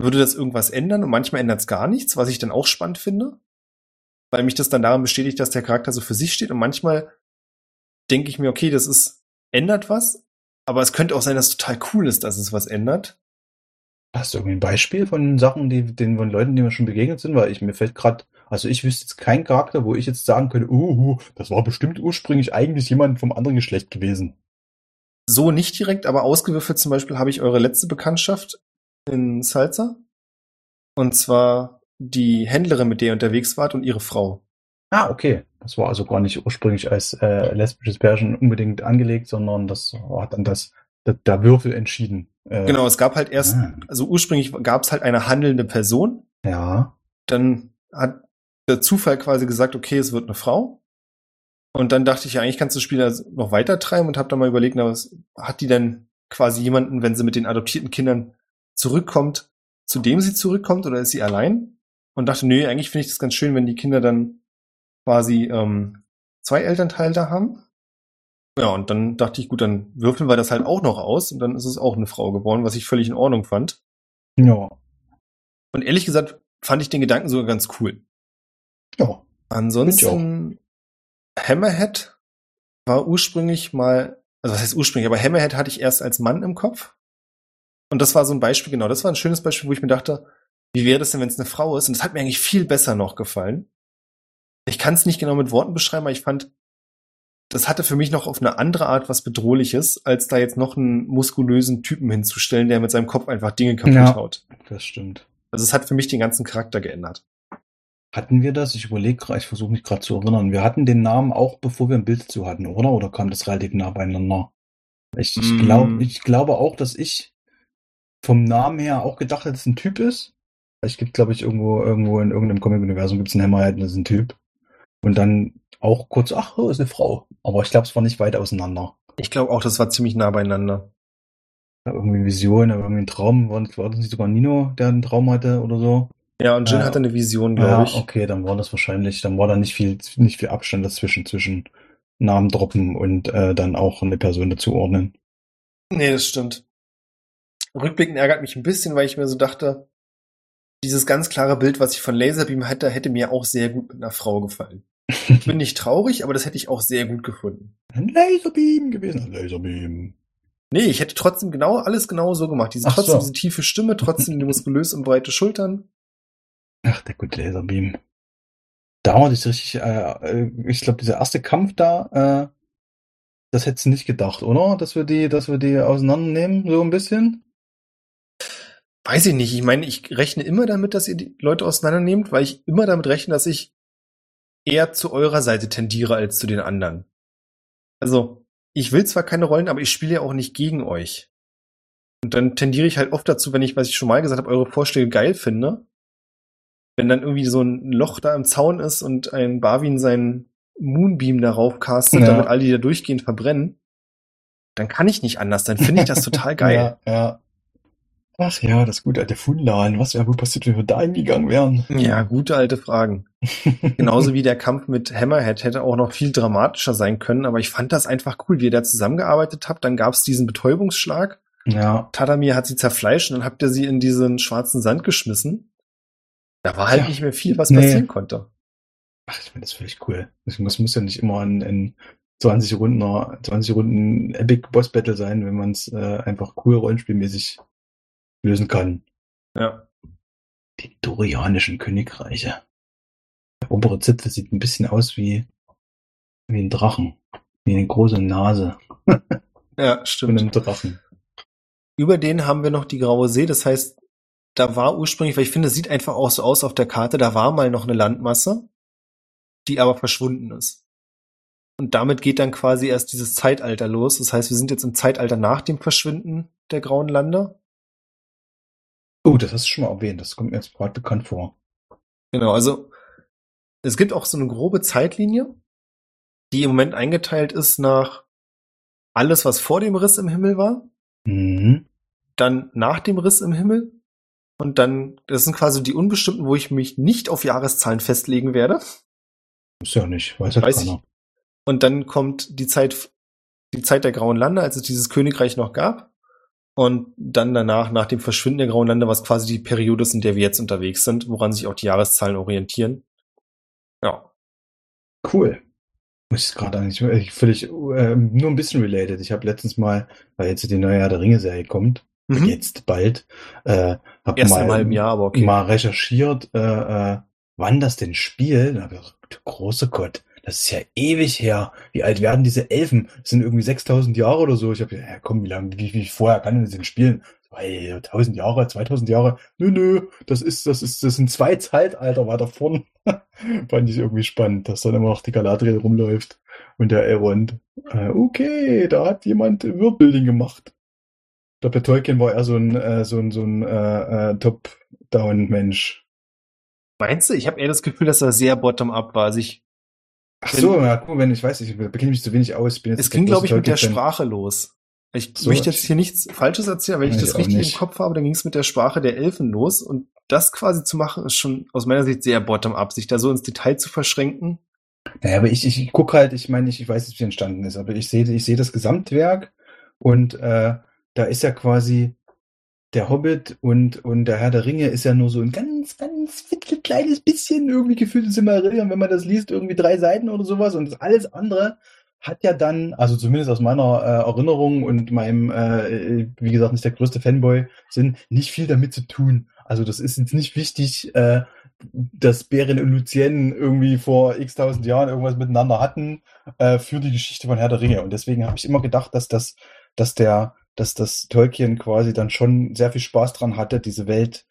Würde das irgendwas ändern? Und manchmal ändert es gar nichts, was ich dann auch spannend finde. Weil mich das dann daran bestätigt, dass der Charakter so für sich steht. Und manchmal denke ich mir, okay, das ist, ändert was. Aber es könnte auch sein, dass es total cool ist, dass es was ändert. Hast du irgendwie ein Beispiel von Sachen, die den von Leuten, die mir schon begegnet sind? Weil ich mir fällt gerade, also ich wüsste jetzt keinen Charakter, wo ich jetzt sagen könnte, uh, das war bestimmt ursprünglich eigentlich jemand vom anderen Geschlecht gewesen. so nicht direkt, aber ausgewürfelt zum Beispiel habe ich eure letzte Bekanntschaft in Salza. Und zwar die Händlerin, mit der ihr unterwegs wart und ihre Frau. Ah, okay. Das war also gar nicht ursprünglich als äh, lesbisches Pärchen unbedingt angelegt, sondern das hat dann das, der, der Würfel entschieden. Äh, Genau, es gab halt erst, Ah. also ursprünglich gab es halt eine handelnde Person. Ja. Dann hat der Zufall quasi gesagt, okay, es wird eine Frau. Und dann dachte ich, ja, eigentlich kannst du das Spiel also noch weiter treiben und habe dann mal überlegt, na, was hat die denn quasi jemanden, wenn sie mit den adoptierten Kindern zurückkommt, zu dem sie zurückkommt oder ist sie allein? Und dachte, nö, eigentlich finde ich das ganz schön, wenn die Kinder dann quasi ähm, zwei Elternteile da haben. Ja, und dann dachte ich, gut, dann würfeln wir das halt auch noch aus und dann ist es auch eine Frau geworden, was ich völlig in Ordnung fand. Ja. Und ehrlich gesagt fand ich den Gedanken sogar ganz cool. Ja. Ansonsten, Hammerhead war ursprünglich mal, also was heißt ursprünglich, aber Hammerhead hatte ich erst als Mann im Kopf. Und das war so ein Beispiel, genau, das war ein schönes Beispiel, wo ich mir dachte, wie wäre das denn, wenn es eine Frau ist? Und das hat mir eigentlich viel besser noch gefallen. Ich kann es nicht genau mit Worten beschreiben, aber ich fand, das hatte für mich noch auf eine andere Art was Bedrohliches, als da jetzt noch einen muskulösen Typen hinzustellen, der mit seinem Kopf einfach Dinge kaputt Ja. haut. Das stimmt. Also es hat für mich den ganzen Charakter geändert. Hatten wir das? Ich überlege gerade, ich versuche mich gerade zu erinnern. Wir hatten den Namen auch, bevor wir ein Bild dazu hatten, oder? Oder kam das relativ nah beieinander? Ich, ich, Mm. glaub, ich glaube auch, dass ich vom Namen her auch gedacht hätte, dass es ein Typ ist. Es gibt, glaube ich, irgendwo, irgendwo in irgendeinem Comic-Universum gibt es einen Hammerhead, das ist ein Typ. Und dann auch kurz, ach, oh, ist eine Frau. Aber ich glaube, es war nicht weit auseinander. Ich glaube auch, das war ziemlich nah beieinander. Ja, irgendwie Vision, aber irgendwie ein Traum. War, war das nicht sogar Nino, der einen Traum hatte oder so? Ja, und Jin Ja. hatte eine Vision, glaube Ja, ich. okay, dann war das wahrscheinlich, dann war da nicht viel, nicht viel Abstand dazwischen, zwischen Namen droppen und äh, dann auch eine Person dazu ordnen. Nee, das stimmt. Rückblickend ärgert mich ein bisschen, weil ich mir so dachte, dieses ganz klare Bild, was ich von Laserbeam hatte, hätte mir auch sehr gut mit einer Frau gefallen. Ich bin nicht traurig, aber das hätte ich auch sehr gut gefunden. Ein Laserbeam gewesen, ein Laserbeam. Nee, ich hätte trotzdem genau alles genau so gemacht. Diese, Ach trotzdem so. diese tiefe Stimme, trotzdem die muskulös und breite Schultern. Ach, der gute Laserbeam. Da war das richtig, äh, äh, ich glaube, dieser erste Kampf da, äh, das hättest du nicht gedacht, oder? Dass wir die, dass wir die auseinandernehmen, so ein bisschen? Weiß ich nicht. Ich meine, ich rechne immer damit, dass ihr die Leute auseinandernehmt, weil ich immer damit rechne, dass ich eher zu eurer Seite tendiere als zu den anderen. Also, ich will zwar keine Rollen, aber ich spiele ja auch nicht gegen euch. Und dann tendiere ich halt oft dazu, wenn ich, was ich schon mal gesagt habe, eure Vorschläge geil finde. Wenn dann irgendwie so ein Loch da im Zaun ist und ein Barwin seinen Moonbeam darauf castet, Ja. damit alle die da durchgehend verbrennen, dann kann ich nicht anders. Dann finde ich das total *laughs* geil. Ja, ja. Ach ja, das gute alte Funlan. Was wäre wohl passiert, wenn wir da hingegangen wären? Ja, gute alte Fragen. *laughs* Genauso wie der Kampf mit Hammerhead hätte auch noch viel dramatischer sein können, aber ich fand das einfach cool, wie ihr da zusammengearbeitet habt. Dann gab's diesen Betäubungsschlag. Ja, Tadamir hat sie zerfleischt und dann habt ihr sie in diesen schwarzen Sand geschmissen. Da war halt Ja. nicht mehr viel, was Nee. passieren konnte. Ach, ich finde das völlig cool. Das das muss ja nicht immer in, in 20 Runden, 20 Runden Epic Boss Battle sein, wenn man es äh, einfach cool rollenspielmäßig lösen kann. Ja. Die Dorianischen Königreiche. Der obere Zipfel sieht ein bisschen aus wie, wie ein Drachen. Wie eine große Nase *laughs* Ja, stimmt. einem Drachen. Über den haben wir noch die Graue See. Das heißt, da war ursprünglich, weil ich finde, es sieht einfach auch so aus auf der Karte, da war mal noch eine Landmasse, die aber verschwunden ist. Und damit geht dann quasi erst dieses Zeitalter los. Das heißt, wir sind jetzt im Zeitalter nach dem Verschwinden der Grauen Lande. Oh, das hast du schon mal erwähnt. Das kommt mir jetzt gerade bekannt vor. Genau, also es gibt auch so eine grobe Zeitlinie, die im Moment eingeteilt ist nach alles, was vor dem Riss im Himmel war, Mhm. dann nach dem Riss im Himmel und dann, das sind quasi die Unbestimmten, wo ich mich nicht auf Jahreszahlen festlegen werde. Ist ja nicht. Weiß halt Weiß keiner. Und dann kommt die Zeit, die Zeit der Grauen Lande, als es dieses Königreich noch gab. Und dann danach, nach dem Verschwinden der Grauen Lande, was quasi die Periode ist, in der wir jetzt unterwegs sind, woran sich auch die Jahreszahlen orientieren. Ja. Cool. Muss ich gerade eigentlich äh, völlig äh, nur ein bisschen related. Ich habe letztens mal, weil jetzt die neue Herr der Ringe Serie kommt, Mhm. jetzt bald, äh, hab Erst mal im halben Jahr, aber okay. mal recherchiert, äh, äh, wann das denn spielt. Da hab ich gedacht, große Gott, das ist ja ewig her. Wie alt werden diese Elfen? Das sind irgendwie 6000 Jahre oder so. Ich habe ja komm, wie lange, wie, wie vorher kann denn das denn spielen? So, Ey, 1000 Jahre, 2000 Jahre. Nö, nö, das ist, das ist, das sind zwei Zeitalter weiter vorn. *laughs* Fand ich irgendwie spannend, dass dann immer noch die Galadriel rumläuft und der Elrond. Äh, okay, da hat jemand Worldbuilding gemacht. Glaube, der Tolkien war eher so ein, äh, so ein, so ein äh, äh, Top-Down-Mensch. Meinst du? Ich habe eher das Gefühl, dass er sehr bottom-up war. Also ich, Ach so, ja, guck mal, wenn ich weiß, ich bekenne mich zu wenig aus. Ich bin jetzt es ging, glaube ich, mit der. Sprache los. Ich So, möchte jetzt hier nichts Falsches erzählen, aber wenn ich das richtig nicht. im Kopf habe, dann ging es mit der Sprache der Elfen los. Und das quasi zu machen, ist schon aus meiner Sicht sehr bottom-up, sich da so ins Detail zu verschränken. Naja, aber ich, ich, gucke halt, ich meine, ich, ich weiß nicht, wie entstanden ist, aber ich sehe ich sehe das Gesamtwerk und äh, da ist ja quasi der Hobbit und, und der Herr der Ringe ist ja nur so ein ganz, ganz kleines bisschen irgendwie gefühlt in Silmarillion, wenn man das liest, irgendwie drei Seiten oder sowas und das alles andere hat ja dann, also zumindest aus meiner äh, Erinnerung und meinem, äh, wie gesagt, nicht der größte Fanboy, sind nicht viel damit zu tun. Also das ist jetzt nicht wichtig, äh, dass Beren und Lucien irgendwie vor x tausend Jahren irgendwas miteinander hatten äh, für die Geschichte von Herr der Ringe. Und deswegen habe ich immer gedacht, dass das, dass der, dass das Tolkien quasi dann schon sehr viel Spaß dran hatte, diese Welt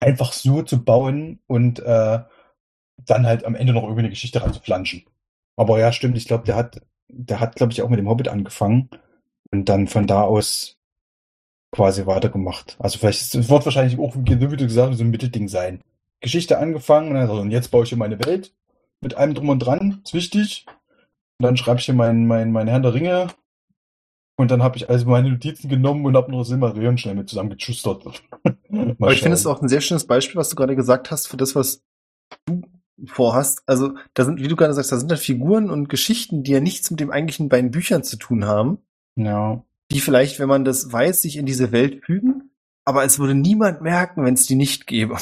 einfach so zu bauen und äh, dann halt am Ende noch irgendwie eine Geschichte reinzuflanschen. Aber ja, stimmt, ich glaube, der hat, der hat, glaube ich, auch mit dem Hobbit angefangen und dann von da aus quasi weitergemacht. Also vielleicht ist, es wird wahrscheinlich auch, wie du gesagt hast, so ein Mittelding sein. Geschichte angefangen und, dann, und jetzt baue ich hier meine Welt mit allem drum und dran, ist wichtig. Und dann schreibe ich hier mein, mein, mein Herrn der Ringe und dann habe ich also meine Notizen genommen und habe noch Silmarillion schnell mit zusammengeschustert. *laughs* Aber ich finde es auch ein sehr schönes Beispiel, was du gerade gesagt hast, für das, was du vorhast. Also, da sind, wie du gerade sagst, da sind da Figuren und Geschichten, die ja nichts mit den eigentlichen beiden Büchern zu tun haben. Ja. Die vielleicht, wenn man das weiß, sich in diese Welt fügen, aber es würde niemand merken, wenn es die nicht gäbe.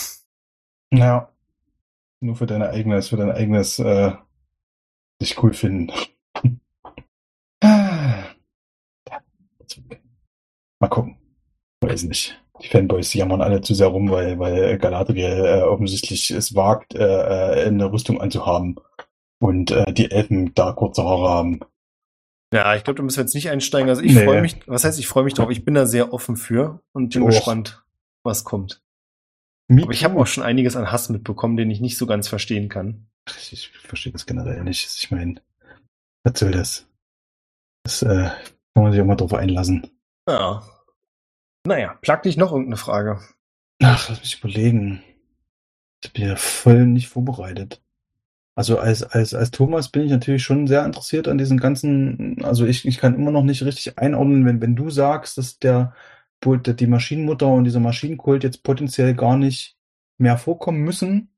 Ja. Nur für deine eigenes, für dein eigenes, äh, dich cool finden. Mal gucken. Weiß nicht. Die Fanboys jammern alle zu sehr rum, weil, weil Galadriel äh, offensichtlich es wagt, äh, äh, eine Rüstung anzuhaben. Und äh, die Elfen da kurze Haare haben. Ja, ich glaube, da müssen wir jetzt nicht einsteigen. Also ich nee. freue mich, was heißt, ich freue mich drauf. Ich bin da sehr offen für und bin Och. gespannt, was kommt. Aber ich habe auch schon einiges an Hass mitbekommen, den ich nicht so ganz verstehen kann. Ich, ich verstehe das generell nicht. Ich meine, was soll das? Das äh, kann man sich auch mal drauf einlassen. Ja. Naja, plag dich noch irgendeine Frage. Ach, lass mich überlegen. Ich bin ja voll nicht vorbereitet. Also als, als, als Thomas bin ich natürlich schon sehr interessiert an diesen ganzen, also ich, ich kann immer noch nicht richtig einordnen, wenn, wenn du sagst, dass der, die Maschinenmutter und dieser Maschinenkult jetzt potenziell gar nicht mehr vorkommen müssen.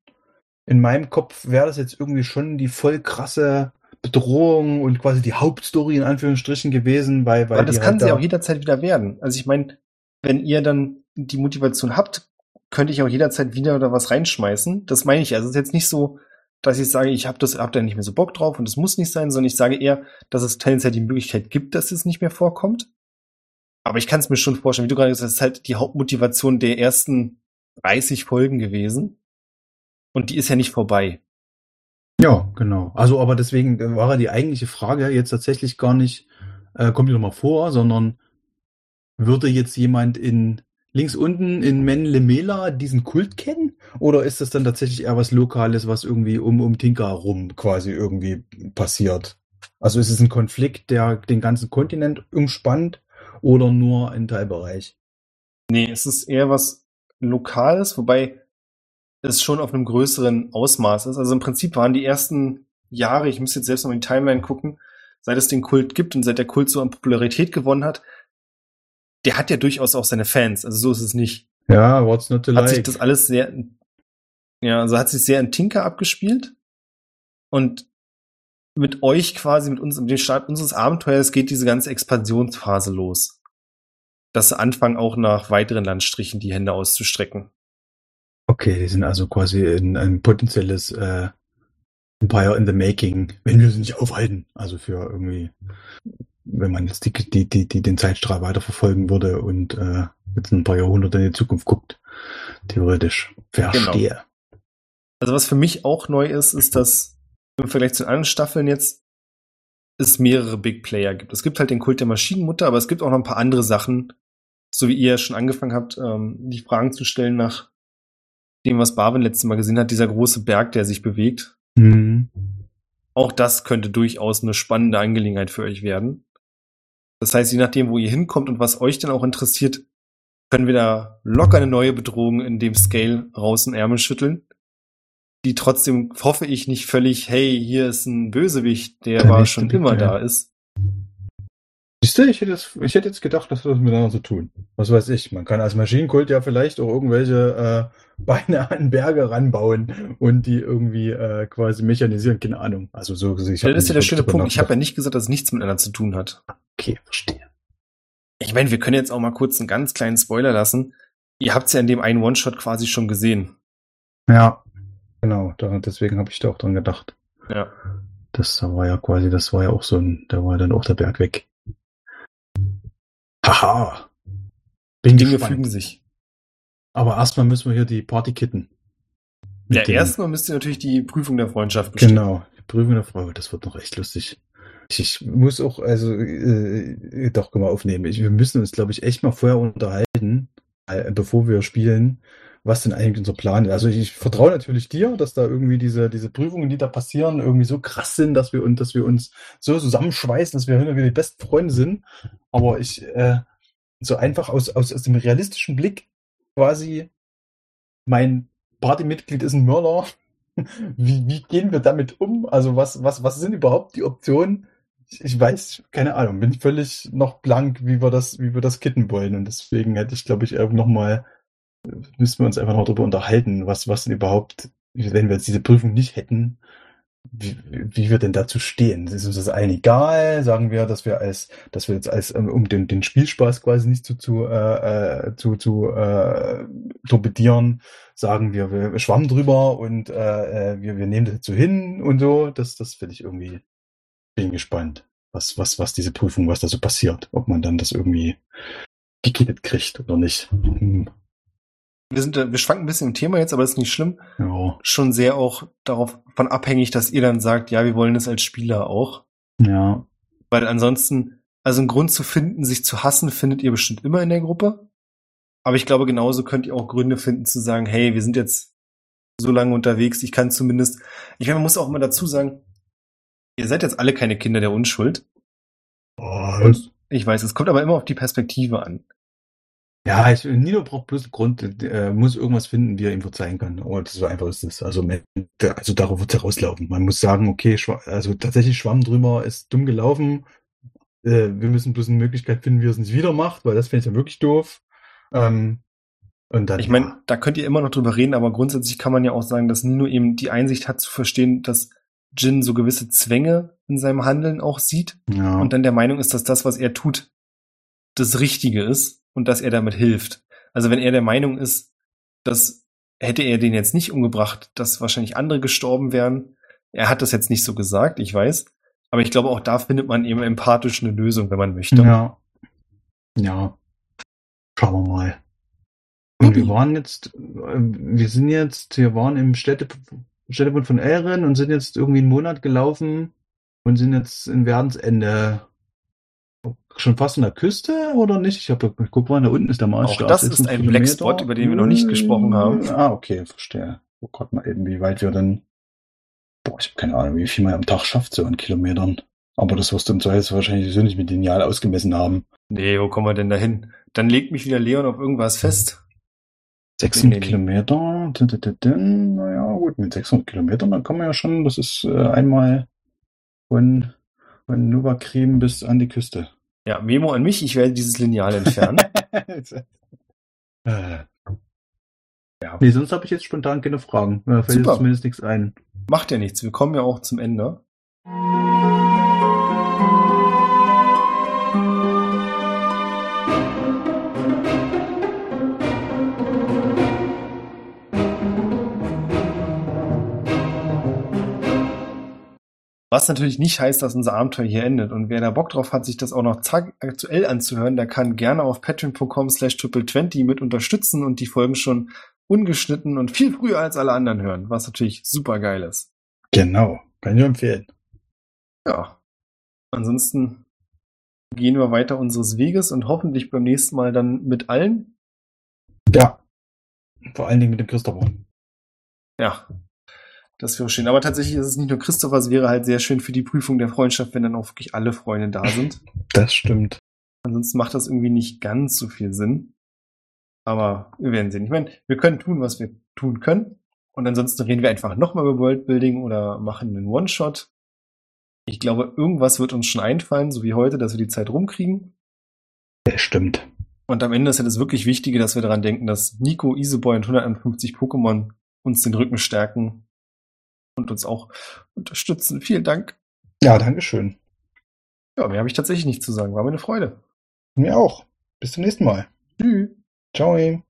In meinem Kopf wäre das jetzt irgendwie schon die voll krasse Bedrohung und quasi die Hauptstory in Anführungsstrichen gewesen, weil, weil. Aber das kann halt sie auch jederzeit wieder werden. Also ich meine, wenn ihr dann die Motivation habt, könnte ich auch jederzeit wieder oder was reinschmeißen. Das meine ich. Also es ist jetzt nicht so, dass ich sage, ich habe das, hab da nicht mehr so Bock drauf und es muss nicht sein, sondern ich sage eher, dass es tendenziell die Möglichkeit gibt, dass es nicht mehr vorkommt. Aber ich kann es mir schon vorstellen, wie du gerade gesagt hast, das ist halt die Hauptmotivation der ersten 30 Folgen gewesen. Und die ist ja nicht vorbei. Ja, genau. Also, aber deswegen war ja die eigentliche Frage jetzt tatsächlich gar nicht, äh, kommt die nochmal vor, sondern würde jetzt jemand in links unten in Menlemela diesen Kult kennen? Oder ist das dann tatsächlich eher was Lokales, was irgendwie um, um Tinka rum quasi irgendwie passiert? Also ist es ein Konflikt, der den ganzen Kontinent umspannt oder nur ein Teilbereich? Nee, es ist eher was Lokales, wobei es schon auf einem größeren Ausmaß ist. Also im Prinzip waren die ersten Jahre, ich muss jetzt selbst noch in die Timeline gucken, seit es den Kult gibt und seit der Kult so an Popularität gewonnen hat, der hat ja durchaus auch seine Fans, also so ist es nicht. Ja, what's not to hat like? sich das alles sehr, ja, also hat sich sehr in Tinker abgespielt und mit euch quasi, mit uns, mit dem Start unseres Abenteuers geht diese ganze Expansionsphase los. Dass sie anfangen, auch nach weiteren Landstrichen die Hände auszustrecken. Okay, die sind also quasi in ein potenzielles äh, Empire in the Making, wenn wir sie nicht aufhalten. Also für irgendwie wenn man jetzt die, die, die, die den Zeitstrahl weiterverfolgen würde und äh, jetzt ein paar Jahrhunderte in die Zukunft guckt, theoretisch. Verstehe. Genau. Also was für mich auch neu ist, ist, dass im Vergleich zu anderen Staffeln jetzt es mehrere Big Player gibt. Es gibt halt den Kult der Maschinenmutter, aber es gibt auch noch ein paar andere Sachen, so wie ihr schon angefangen habt, ähm, die Fragen zu stellen nach dem, was Barwin letztes Mal gesehen hat, dieser große Berg, der sich bewegt. Mhm. Auch das könnte durchaus eine spannende Angelegenheit für euch werden. Das heißt, je nachdem, wo ihr hinkommt und was euch dann auch interessiert, können wir da locker eine neue Bedrohung in dem Scale raus in Ärmel schütteln. Die trotzdem, hoffe ich, nicht völlig, hey, hier ist ein Bösewicht, der, der war schon immer da ist. Siehst du, ich hätte, jetzt, ich hätte jetzt gedacht, dass wir das miteinander so tun. Was weiß ich, man kann als Maschinenkult ja vielleicht auch irgendwelche äh, *laughs* Beine an Berge ranbauen und die irgendwie äh, quasi mechanisieren, keine Ahnung. Also so ich Das ist ja der schöne Punkt. Ich habe ja nicht gesagt, dass es nichts miteinander zu tun hat. Okay, verstehe. Ich meine, wir können jetzt auch mal kurz einen ganz kleinen Spoiler lassen. Ihr habt es ja in dem einen One-Shot quasi schon gesehen. Ja, genau. Deswegen habe ich da auch dran gedacht. Ja. Das war ja quasi, das war ja auch so ein, da war dann auch der Berg weg. Haha. Bin Dinge gespannt. fügen sich. Aber erstmal müssen wir hier die Party kitten. Ja, erstmal müsst ihr natürlich die Prüfung der Freundschaft bestehen. Genau, die Prüfung der Freundschaft, das wird noch echt lustig. Ich, ich muss auch, also, äh, doch, können wir aufnehmen. Ich, wir müssen uns, glaube ich, echt mal vorher unterhalten, äh, bevor wir spielen, was denn eigentlich unser Plan ist. Also ich, ich vertraue natürlich dir, dass da irgendwie diese, diese Prüfungen, die da passieren, irgendwie so krass sind, dass wir, und, dass wir uns so zusammenschweißen, dass wir irgendwie die besten Freunde sind. Aber ich, äh, so einfach aus, aus, aus dem realistischen Blick quasi mein Partymitglied ist ein Mörder. *laughs* Wie, wie gehen wir damit um? Also was, was, was sind überhaupt die Optionen? Ich, ich weiß, keine Ahnung, bin völlig noch blank, wie wir das, wie wir das kitten wollen. Und deswegen hätte ich, glaube ich, noch mal, müssen wir uns einfach noch darüber unterhalten, was, was denn überhaupt, wenn wir jetzt diese Prüfung nicht hätten, wie, wie wir denn dazu stehen. Ist uns das allen egal? Sagen wir, dass wir als, dass wir jetzt als, ähm, um den, den Spielspaß quasi nicht zu, zu, äh, äh, zu, zu äh, torpedieren, sagen wir, wir schwammen drüber und äh, äh, wir, wir nehmen das jetzt so hin und so. Das, das finde ich irgendwie, bin gespannt, was, was, was diese Prüfung, was da so passiert. Ob man dann das irgendwie gekittet kriegt oder nicht. Hm wir sind, wir schwanken ein bisschen im Thema jetzt, aber das ist nicht schlimm. Ja. Schon sehr auch darauf von abhängig, dass ihr dann sagt, ja, wir wollen das als Spieler auch. Ja. Weil ansonsten, also einen Grund zu finden, sich zu hassen, findet ihr bestimmt immer in der Gruppe. Aber ich glaube, genauso könnt ihr auch Gründe finden zu sagen, hey, wir sind jetzt so lange unterwegs, ich kann zumindest, ich meine, man muss auch immer dazu sagen, ihr seid jetzt alle keine Kinder der Unschuld. Oh, ich weiß, es kommt aber immer auf die Perspektive an. Ja, ich, Nino braucht bloß einen Grund, äh, muss irgendwas finden, wie er ihm verzeihen kann. Und so einfach ist es. Also, also darauf wird es herauslaufen. Man muss sagen, okay, also tatsächlich Schwamm drüber ist dumm gelaufen. Äh, wir müssen bloß eine Möglichkeit finden, wie er es nicht wieder macht, weil das finde ich ja wirklich doof. Ähm, und dann, ich meine, ja. da könnt ihr immer noch drüber reden, aber grundsätzlich kann man ja auch sagen, dass Nino eben die Einsicht hat zu verstehen, dass Jin so gewisse Zwänge in seinem Handeln auch sieht ja. und dann der Meinung ist, dass das, was er tut, das Richtige ist und dass er damit hilft. Also wenn er der Meinung ist, dass hätte er den jetzt nicht umgebracht, dass wahrscheinlich andere gestorben wären. Er hat das jetzt nicht so gesagt, ich weiß. Aber ich glaube, auch da findet man eben empathisch eine Lösung, wenn man möchte. Ja. Ja. Schauen wir mal. Und wir waren jetzt, wir sind jetzt, wir waren im Städte, Städtebund von Elren und sind jetzt irgendwie einen Monat gelaufen und sind jetzt in Werdensende schon fast an der Küste oder nicht? Ich habe guck mal, da unten ist der Maßstab. Auch das ist ein Black Spot, über den wir noch nicht gesprochen haben. Ah, okay, verstehe. Oh Gott, mal eben, wie weit wir denn. Boah, ich habe keine Ahnung, wie viel man am Tag schafft, so an Kilometern. Aber das wirst du im Zweifel wahrscheinlich so nicht mit Lineal ausgemessen haben. Nee, wo kommen wir denn da hin? Dann legt mich wieder Leon auf irgendwas fest. 600 nee, nee, Kilometer. Naja, gut, mit 600 Kilometern, dann kommen wir ja schon, das ist äh, einmal von, von Nova Creme bis an die Küste. Ja, Memo an mich, ich werde dieses Lineal entfernen. *laughs* äh. Ja. Nee, sonst habe ich jetzt spontan keine Fragen. Da fällt Super. zumindest nichts ein. Macht ja nichts, wir kommen ja auch zum Ende. Was natürlich nicht heißt, dass unser Abenteuer hier endet. Und wer da Bock drauf hat, sich das auch noch aktuell anzuhören, der kann gerne auf patreon.com slash triple20 mit unterstützen und die Folgen schon ungeschnitten und viel früher als alle anderen hören, was natürlich super geil ist. Genau, kann ich empfehlen. Ja. Ansonsten gehen wir weiter unseres Weges und hoffentlich beim nächsten Mal dann mit allen. Ja. Vor allen Dingen mit dem Christopher. Ja, das wäre schön. Aber tatsächlich ist es nicht nur Christopher, es wäre halt sehr schön für die Prüfung der Freundschaft, wenn dann auch wirklich alle Freunde da sind. *laughs* Das stimmt. Ansonsten macht das irgendwie nicht ganz so viel Sinn. Aber wir werden sehen. Ich meine, wir können tun, was wir tun können. Und ansonsten reden wir einfach nochmal über Worldbuilding oder machen einen One-Shot. Ich glaube, irgendwas wird uns schon einfallen, so wie heute, dass wir die Zeit rumkriegen. Das stimmt. Und am Ende ist ja das wirklich Wichtige, dass wir daran denken, dass Nico, Iseboy und 151 Pokémon uns den Rücken stärken und uns auch unterstützen. Vielen Dank. Ja, Dankeschön. Ja, mehr habe ich tatsächlich nicht zu sagen. War mir eine Freude. Mir auch. Bis zum nächsten Mal. Tschüss. Ciao.